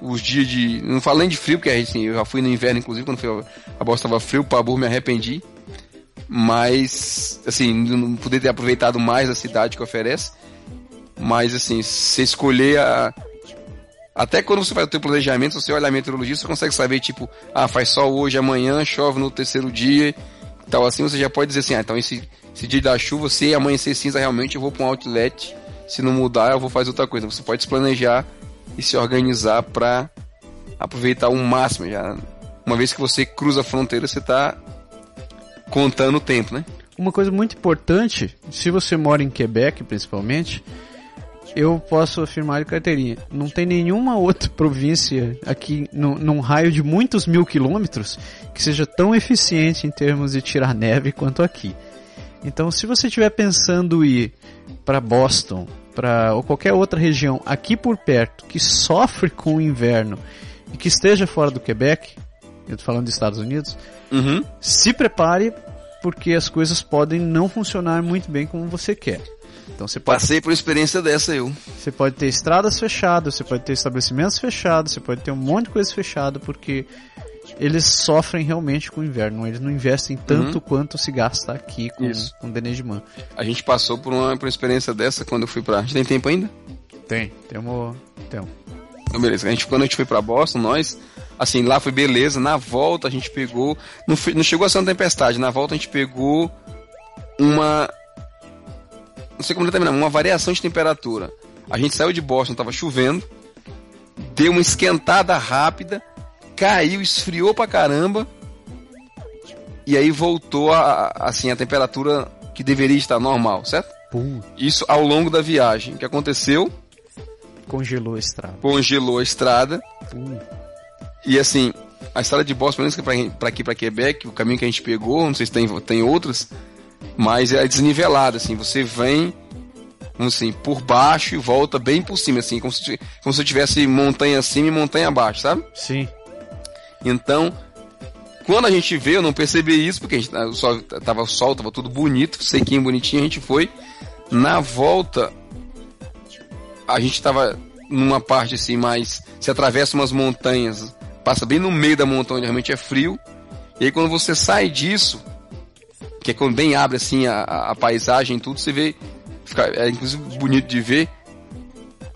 os dias de. Não falo nem de frio, porque assim, eu já fui no inverno, inclusive, quando a bosta estava frio, para burro me arrependi. Mas, assim, não poder ter aproveitado mais a cidade que oferece. Mas, assim, se escolher a. Até quando você faz o teu planejamento, você olhar a meteorologia, você consegue saber, tipo, ah, faz sol hoje, amanhã, chove no terceiro dia. Tal assim, você já pode dizer assim, ah, então esse, esse dia da chuva, se amanhecer cinza, realmente eu vou para um outlet. Se não mudar, eu vou fazer outra coisa. Você pode se planejar e se organizar para aproveitar o máximo. Já, uma vez que você cruza a fronteira, você está contando o tempo, né? Uma coisa muito importante, se você mora em Quebec principalmente, eu posso afirmar de carteirinha, não tem nenhuma outra província aqui no, num raio de muitos mil quilômetros que seja tão eficiente em termos de tirar neve quanto aqui. Então, se você estiver pensando em ir para Boston para ou qualquer outra região aqui por perto que sofre com o inverno e que esteja fora do Quebec, eu estou falando dos Estados Unidos, uhum. se prepare porque as coisas podem não funcionar muito bem como você quer. Então você pode, Passei por experiência dessa eu. Você pode ter estradas fechadas, você pode ter estabelecimentos fechados, você pode ter um monte de coisa fechada porque eles sofrem realmente com o inverno. Eles não investem tanto uhum. quanto se gasta aqui com, Isso. com Denejimã. A gente passou por uma, por uma experiência dessa quando eu fui pra. A gente tem tempo ainda? Tem, temos. Tem. Então, beleza. A gente, quando a gente foi pra Boston, nós. Assim, lá foi beleza. Na volta a gente pegou. Não, não chegou a ser uma tempestade. Na volta a gente pegou uma. Não sei como determinar, uma variação de temperatura. A gente saiu de Boston, tava chovendo. Deu uma esquentada rápida caiu, esfriou pra caramba. E aí voltou a, assim, a temperatura que deveria estar normal, certo? Pum. Isso ao longo da viagem. O que aconteceu? Congelou a estrada. Congelou a estrada. Pum. E assim, a estrada de Boston, pelo menos para aqui para Quebec, o caminho que a gente pegou, não sei se tem, tem outras, mas é desnivelado, assim, você vem assim, por baixo e volta bem por cima, assim, como se, como se tivesse montanha acima e montanha abaixo, sabe? Sim. Então, quando a gente veio, eu não percebi isso, porque a gente só, tava sol, tava tudo bonito, sequinho, bonitinho, a gente foi. Na volta, a gente tava numa parte assim, mais. Se atravessa umas montanhas, passa bem no meio da montanha, onde realmente é frio. E aí quando você sai disso, que é quando bem abre assim a, a, paisagem e tudo, você vê. Fica, é inclusive bonito de ver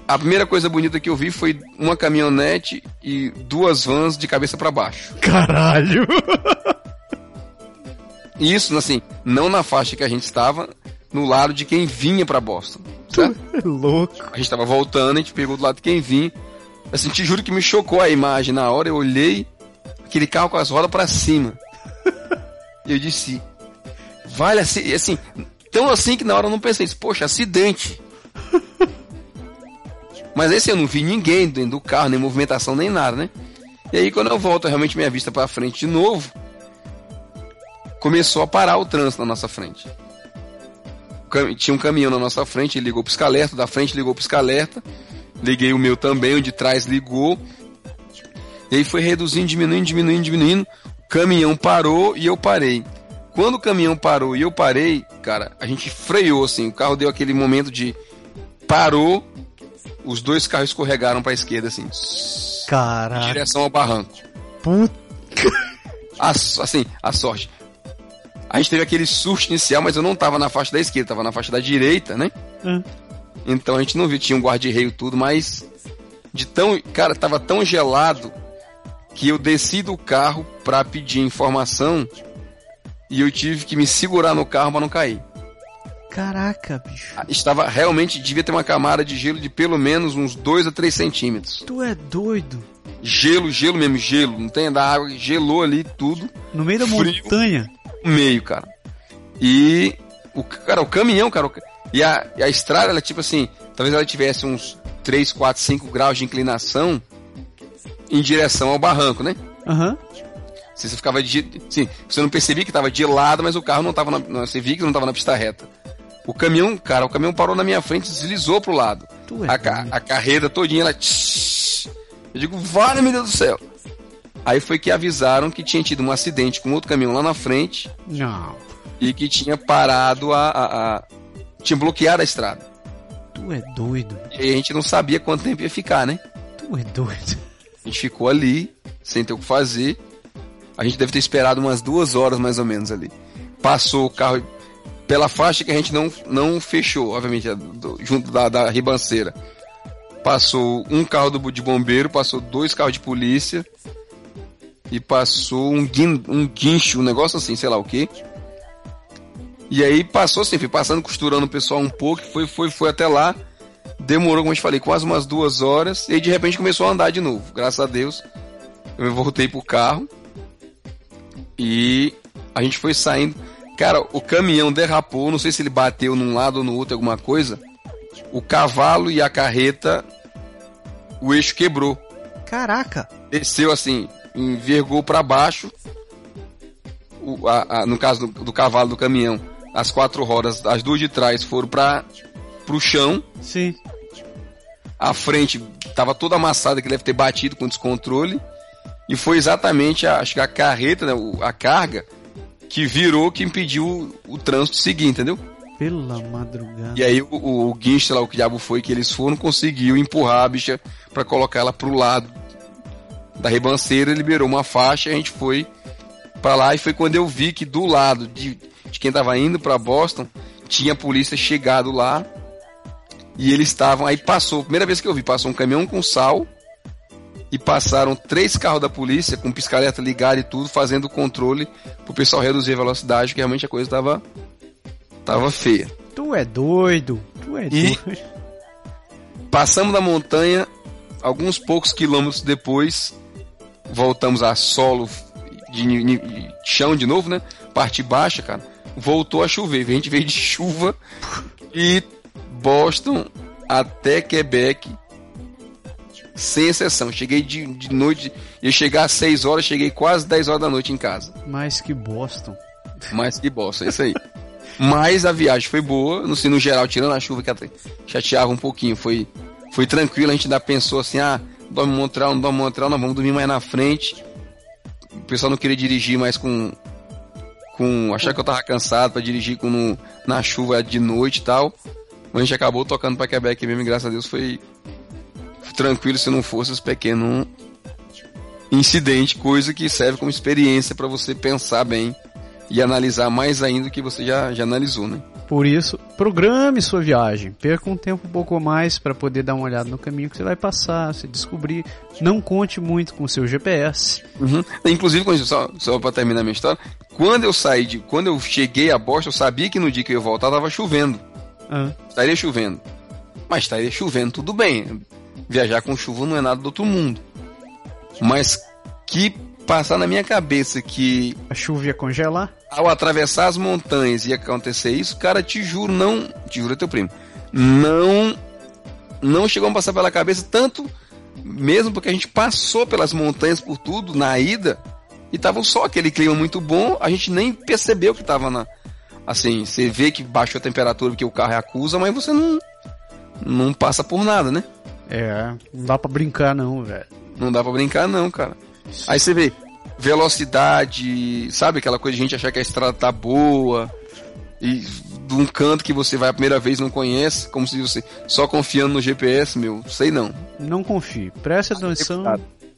a primeira coisa bonita que eu vi foi uma caminhonete e duas vans de cabeça para baixo. Caralho! Isso, assim, não na faixa que a gente estava, no lado de quem vinha para Boston. Certo? É louco. A gente tava voltando, a gente pegou do lado de quem vinha. Assim, te juro que me chocou a imagem na hora. Eu olhei aquele carro com as rodas para cima. eu disse, vale assim, assim, tão assim que na hora eu não pensei, poxa, acidente. Mas esse eu não vi ninguém dentro do carro, nem movimentação, nem nada, né? E aí quando eu volto realmente minha vista para frente de novo, começou a parar o trânsito na nossa frente. Tinha um caminhão na nossa frente, ele ligou o pisca-alerta, da frente ligou o pisca-alerta, liguei o meu também, o de trás ligou. E aí foi reduzindo, diminuindo, diminuindo, diminuindo. O caminhão parou e eu parei. Quando o caminhão parou e eu parei, cara, a gente freou assim. O carro deu aquele momento de parou, os dois carros escorregaram para a esquerda assim. Caraca. Em direção ao barranco. Puta. A, assim, a sorte. A gente teve aquele susto inicial, mas eu não tava na faixa da esquerda, tava na faixa da direita, né? Hum. Então a gente não viu, tinha um guarda-reio tudo, mas de tão, cara, tava tão gelado que eu desci do carro para pedir informação e eu tive que me segurar no carro para não cair. Caraca, bicho. Estava realmente, devia ter uma camada de gelo de pelo menos uns 2 a 3 centímetros. Tu é doido. Gelo, gelo mesmo, gelo. Não tem da água, gelou ali tudo. No meio da Frio. montanha. No meio, cara. E o cara, o caminhão, cara, o, e, a, e a estrada, ela tipo assim, talvez ela tivesse uns 3, 4, 5 graus de inclinação em direção ao barranco, né? Aham. Uhum. Você ficava de. Sim, você não percebia que estava de lado, mas o carro não estava na. Você via que não estava na pista reta. O caminhão, cara, o caminhão parou na minha frente, deslizou pro lado. É a, ca, a carreta todinha, ela. Eu digo, vale, meu Deus do céu. Aí foi que avisaram que tinha tido um acidente com outro caminhão lá na frente. Não. E que tinha parado a. a, a tinha bloqueado a estrada. Tu é doido. E a gente não sabia quanto tempo ia ficar, né? Tu é doido. A gente ficou ali, sem ter o que fazer. A gente deve ter esperado umas duas horas mais ou menos ali. Passou o carro pela faixa que a gente não, não fechou, obviamente, junto da, da ribanceira. Passou um carro do, de bombeiro, passou dois carros de polícia e passou um, guin, um guincho, um negócio assim, sei lá o que. E aí passou assim, fui passando, costurando o pessoal um pouco, foi, foi, foi até lá. Demorou, como eu falei, quase umas duas horas. E aí de repente começou a andar de novo. Graças a Deus, eu voltei pro carro. E a gente foi saindo. Cara, o caminhão derrapou, não sei se ele bateu num lado ou no outro, alguma coisa. O cavalo e a carreta, o eixo quebrou. Caraca! Desceu assim, envergou para baixo. O, a, a, no caso do, do, cavalo do caminhão, as quatro rodas, as duas de trás foram para pro chão. Sim. A frente tava toda amassada, que deve ter batido com descontrole. E foi exatamente, a, acho que a carreta, né, a carga, que virou que impediu o, o trânsito seguir, entendeu? Pela madrugada. E aí o, o, o guincho lá, o que diabo foi que eles foram, conseguiu empurrar a bicha para colocar ela pro lado da ribanceira, liberou uma faixa e a gente foi para lá. E foi quando eu vi que do lado de, de quem tava indo para Boston, tinha a polícia chegado lá e eles estavam. Aí passou, primeira vez que eu vi, passou um caminhão com sal e passaram três carros da polícia com pisca-alerta ligado e tudo, fazendo o controle pro pessoal reduzir a velocidade, que realmente a coisa tava, tava feia. Tu é doido, tu é E- doido. Passamos da montanha, alguns poucos quilômetros depois, voltamos a solo de, ni- de chão de novo, né? Parte baixa, cara. Voltou a chover. A gente veio de chuva e Boston até Quebec, sem exceção. Cheguei de, de noite, ia chegar às 6 horas, cheguei quase 10 horas da noite em casa. Mais que Boston. Mais que bosta, é isso aí. Mas a viagem foi boa, no, no geral, tirando a chuva que até chateava um pouquinho, foi, foi tranquilo, a gente ainda pensou assim, ah, dorme em Montreal, não dorme em Montreal, nós vamos dormir mais na frente. O pessoal não queria dirigir mais com. com achar que eu tava cansado para dirigir com no, na chuva de noite e tal. Mas a gente acabou tocando pra Quebec mesmo, e graças a Deus foi tranquilo se não fosse os pequenos incidente, coisa que serve como experiência para você pensar bem e analisar mais ainda do que você já, já analisou, né? Por isso, programe sua viagem. Perca um tempo um pouco mais para poder dar uma olhada no caminho que você vai passar, se descobrir. Não conte muito com o seu GPS. Uhum. Inclusive, só, só para terminar minha história, quando eu saí de. Quando eu cheguei a Boston, eu sabia que no dia que eu ia voltar tava chovendo. Ah, Estaria chovendo. Mas estaria chovendo, tudo bem. Viajar com chuva não é nada do outro mundo. Mas que passar na minha cabeça que a chuva ia congelar? ao atravessar as montanhas ia acontecer isso, cara, te juro, não. Te juro, é teu primo. Não. Não chegou a passar pela cabeça, tanto mesmo porque a gente passou pelas montanhas por tudo na ida e tava só aquele clima muito bom, a gente nem percebeu que tava na. Assim, você vê que baixou a temperatura porque o carro é acusa, mas você não. Não passa por nada, né? É, não dá pra brincar não, velho. Não dá pra brincar, não, cara. Aí você vê, velocidade, sabe aquela coisa de gente achar que a estrada tá boa e de um canto que você vai a primeira vez não conhece, como se você só confiando no GPS, meu, sei não. Não confie. Preste atenção,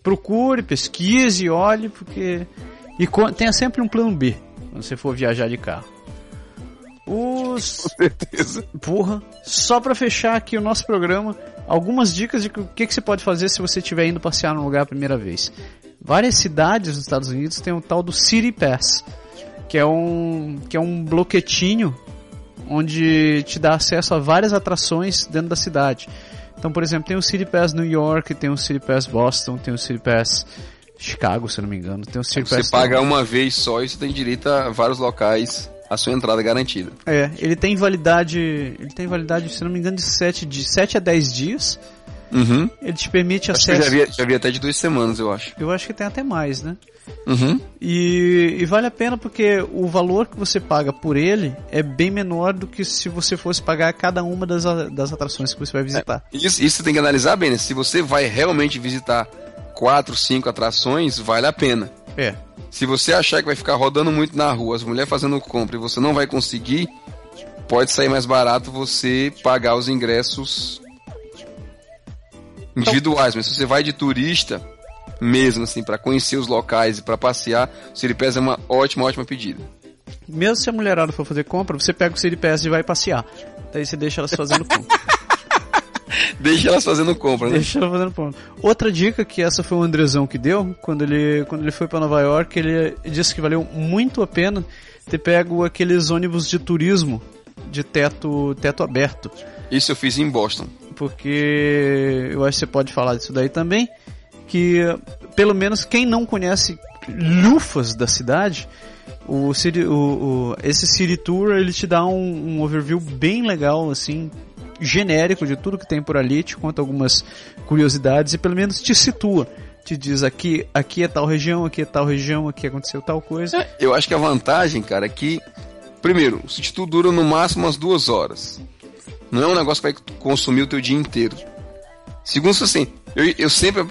procure, pesquise, olhe, porque e tenha sempre um plano B quando você for viajar de carro. Os. Com certeza. Porra. Só para fechar aqui o nosso programa, algumas dicas de o que, que você pode fazer se você estiver indo passear num lugar a primeira vez. Várias cidades dos Estados Unidos têm o tal do City Pass, que é um, que é um bloquetinho onde te dá acesso a várias atrações dentro da cidade. Então, por exemplo, tem o City Pass New York, tem o City Pass Boston, tem o City Pass Chicago, se não me engano. Tem o City Você Pass paga uma vez só e você tem direito a vários locais a sua entrada garantida. É, ele tem validade, ele tem validade, se não me engano, de 7, de 7 a 10 dias. Uhum. Ele te permite acho acesso. já vi, já vi até de duas semanas, eu acho. Eu acho que tem até mais, né? Uhum. E, e, vale a pena porque o valor que você paga por ele é bem menor do que se você fosse pagar cada uma das, das atrações que você vai visitar. É, isso, isso tem que analisar bem, né? Se você vai realmente visitar quatro, cinco atrações, vale a pena. É. Se você achar que vai ficar rodando muito na rua, as mulheres fazendo compra e você não vai conseguir, pode sair mais barato você pagar os ingressos individuais. Mas se você vai de turista, mesmo assim, para conhecer os locais e para passear, o Siripass é uma ótima, ótima pedida. Mesmo se a mulherada for fazer compra, você pega o Siripass e vai passear. Daí você deixa elas fazendo compra. Deixa elas fazendo compra, né? Deixa elas fazendo compra. Outra dica que essa foi o Andrezão que deu, quando ele, quando ele foi para Nova York, ele disse que valeu muito a pena ter pego aqueles ônibus de turismo de teto, teto aberto. Isso eu fiz em Boston. Porque eu acho que você pode falar disso daí também, que pelo menos quem não conhece lufas da cidade, o, City, o, o, esse City Tour ele te dá um, um overview bem legal, assim, genérico de tudo que tem por ali, te conta algumas curiosidades e pelo menos te situa. Te diz aqui, aqui é tal região, aqui é tal região, aqui aconteceu tal coisa. Eu acho que a vantagem, cara, é que, primeiro, o sítio dura no máximo umas duas horas. Não é um negócio que vai consumir o teu dia inteiro. Segundo, assim, eu, eu sempre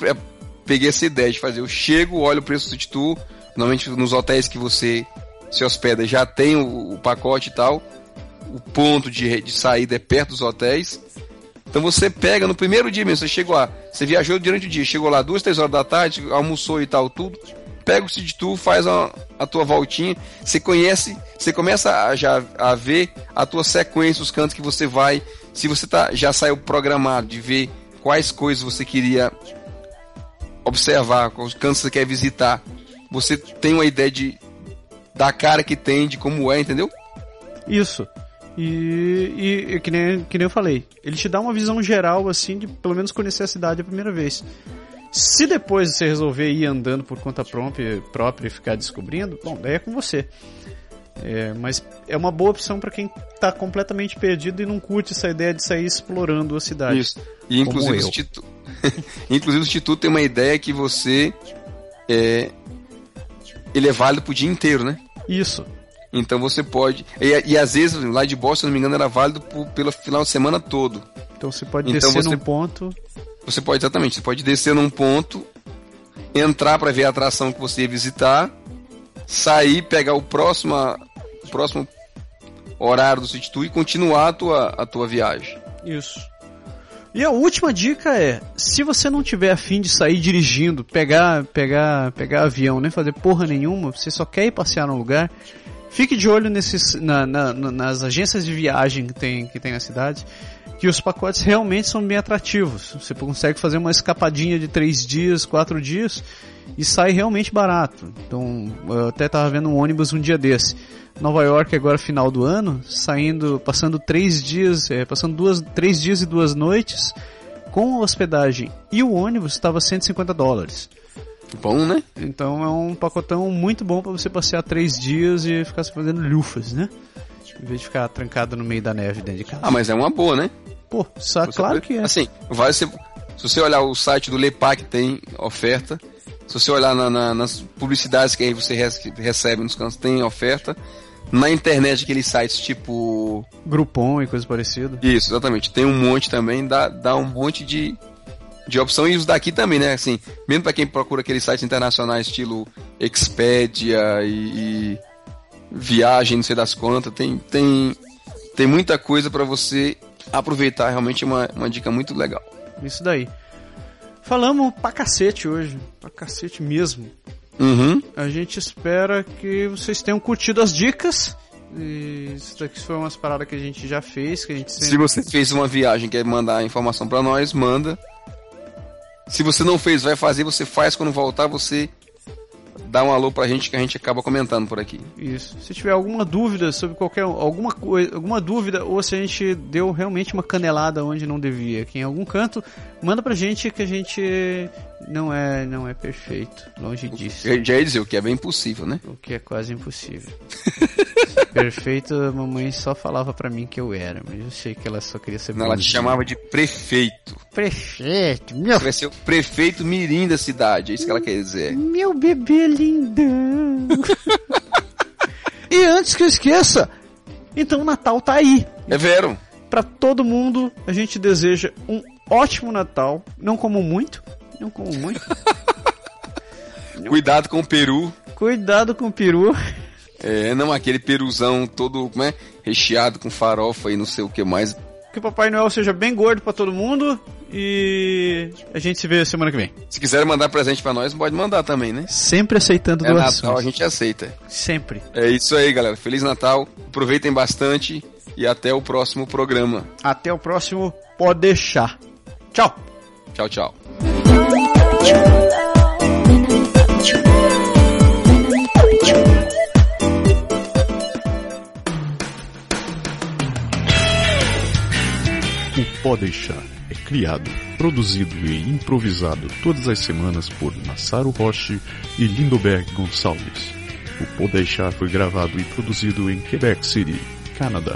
peguei essa ideia de fazer. Eu chego, olho o preço do sítio normalmente nos hotéis que você se hospeda já tem o, o pacote e tal o ponto de, de saída é perto dos hotéis. Então você pega no primeiro dia mesmo, você chegou lá, você viajou durante o dia, chegou lá duas, três horas da tarde, almoçou e tal, tudo. Pega o City Tour, faz a, a tua voltinha, você conhece, você começa a, já a ver a tua sequência, os cantos que você vai. Se você tá, já saiu programado de ver quais coisas você queria observar, quais cantos você quer visitar, você tem uma ideia de da cara que tem, de como é, entendeu? Isso. E, e, que, nem, que nem eu falei, ele te dá uma visão geral, assim, de pelo menos conhecer a cidade a primeira vez. Se depois você resolver ir andando por conta própria, própria e ficar descobrindo, bom, daí é com você. É, mas é uma boa opção para quem está completamente perdido e não curte essa ideia de sair explorando a cidade. Isso. E inclusive, o instituto, inclusive o Instituto tem uma ideia que você é, ele é válido pro dia inteiro, né? Isso. Então você pode. E, e às vezes, lá de Boston, se não me engano, era válido por, pelo final de semana todo. Então você pode então descer você, num ponto. Você pode, exatamente, você pode descer num ponto, entrar para ver a atração que você ia visitar, sair, pegar o próximo, o próximo horário do City Tour e continuar a tua, a tua viagem. Isso. E a última dica é, se você não tiver afim de sair dirigindo, pegar, pegar, pegar avião, nem fazer porra nenhuma, você só quer ir passear no lugar, Fique de olho nesses, na, na, nas agências de viagem que tem, que tem na cidade, que os pacotes realmente são bem atrativos. Você consegue fazer uma escapadinha de três dias, quatro dias e sai realmente barato. Então, eu até estava vendo um ônibus um dia desse. Nova York agora final do ano, saindo, passando três dias, é, passando duas, três dias e duas noites com hospedagem e o ônibus estava 150 dólares. Bom, né? Então é um pacotão muito bom para você passear três dias e ficar fazendo lufas, né? Em vez de ficar trancado no meio da neve dentro de casa. Ah, mas é uma boa, né? Pô, só, claro que é. Assim, vai ser, se você olhar o site do Lepac tem oferta. Se você olhar na, na, nas publicidades que aí você recebe nos cantos, tem oferta. Na internet, aqueles sites tipo. Groupon e coisa parecida. Isso, exatamente. Tem um monte também, dá, dá um monte de, de opção e os daqui também, né? Assim, mesmo para quem procura aqueles sites internacionais estilo Expedia e, e viagem, não sei das quantas, tem, tem, tem muita coisa para você aproveitar. Realmente é uma, uma dica muito legal. Isso daí. Falamos pra cacete hoje. Pra cacete mesmo. Uhum. A gente espera que vocês tenham curtido as dicas. E isso daqui foi umas paradas que a gente já fez, que a gente sempre... Se você fez uma viagem quer mandar informação para nós, manda. Se você não fez, vai fazer, você faz quando voltar, você dá um alô pra gente que a gente acaba comentando por aqui. Isso. Se tiver alguma dúvida sobre qualquer alguma coisa, alguma dúvida ou se a gente deu realmente uma canelada onde não devia, aqui em algum canto, manda pra gente que a gente não é não é perfeito, longe disso. Eu já ia dizer o que é bem impossível, né? O que é quase impossível. perfeito, a mamãe só falava pra mim que eu era, mas eu sei que ela só queria ser Não, ela te chamava de prefeito. Prefeito, meu Você vai ser o prefeito mirim da cidade, é isso que ela quer dizer. Meu bebê lindão. e antes que eu esqueça, então o Natal tá aí. É vero. Pra todo mundo, a gente deseja um ótimo Natal. Não como muito, não como muito. Cuidado com o peru. Cuidado com o peru. É, não aquele peruzão todo, como é? Recheado com farofa e não sei o que mais. Que o Papai Noel seja bem gordo pra todo mundo. E a gente se vê semana que vem. Se quiser mandar presente pra nós, pode mandar também, né? Sempre aceitando É doações. Natal, a gente aceita. Sempre. É isso aí, galera. Feliz Natal. Aproveitem bastante e até o próximo programa. Até o próximo. Pode deixar. Tchau. Tchau, tchau. O Pode Deixar é criado, produzido e improvisado todas as semanas por Massaro Roche e Lindoberg Gonçalves. O Pode Deixar foi gravado e produzido em Quebec City, Canadá.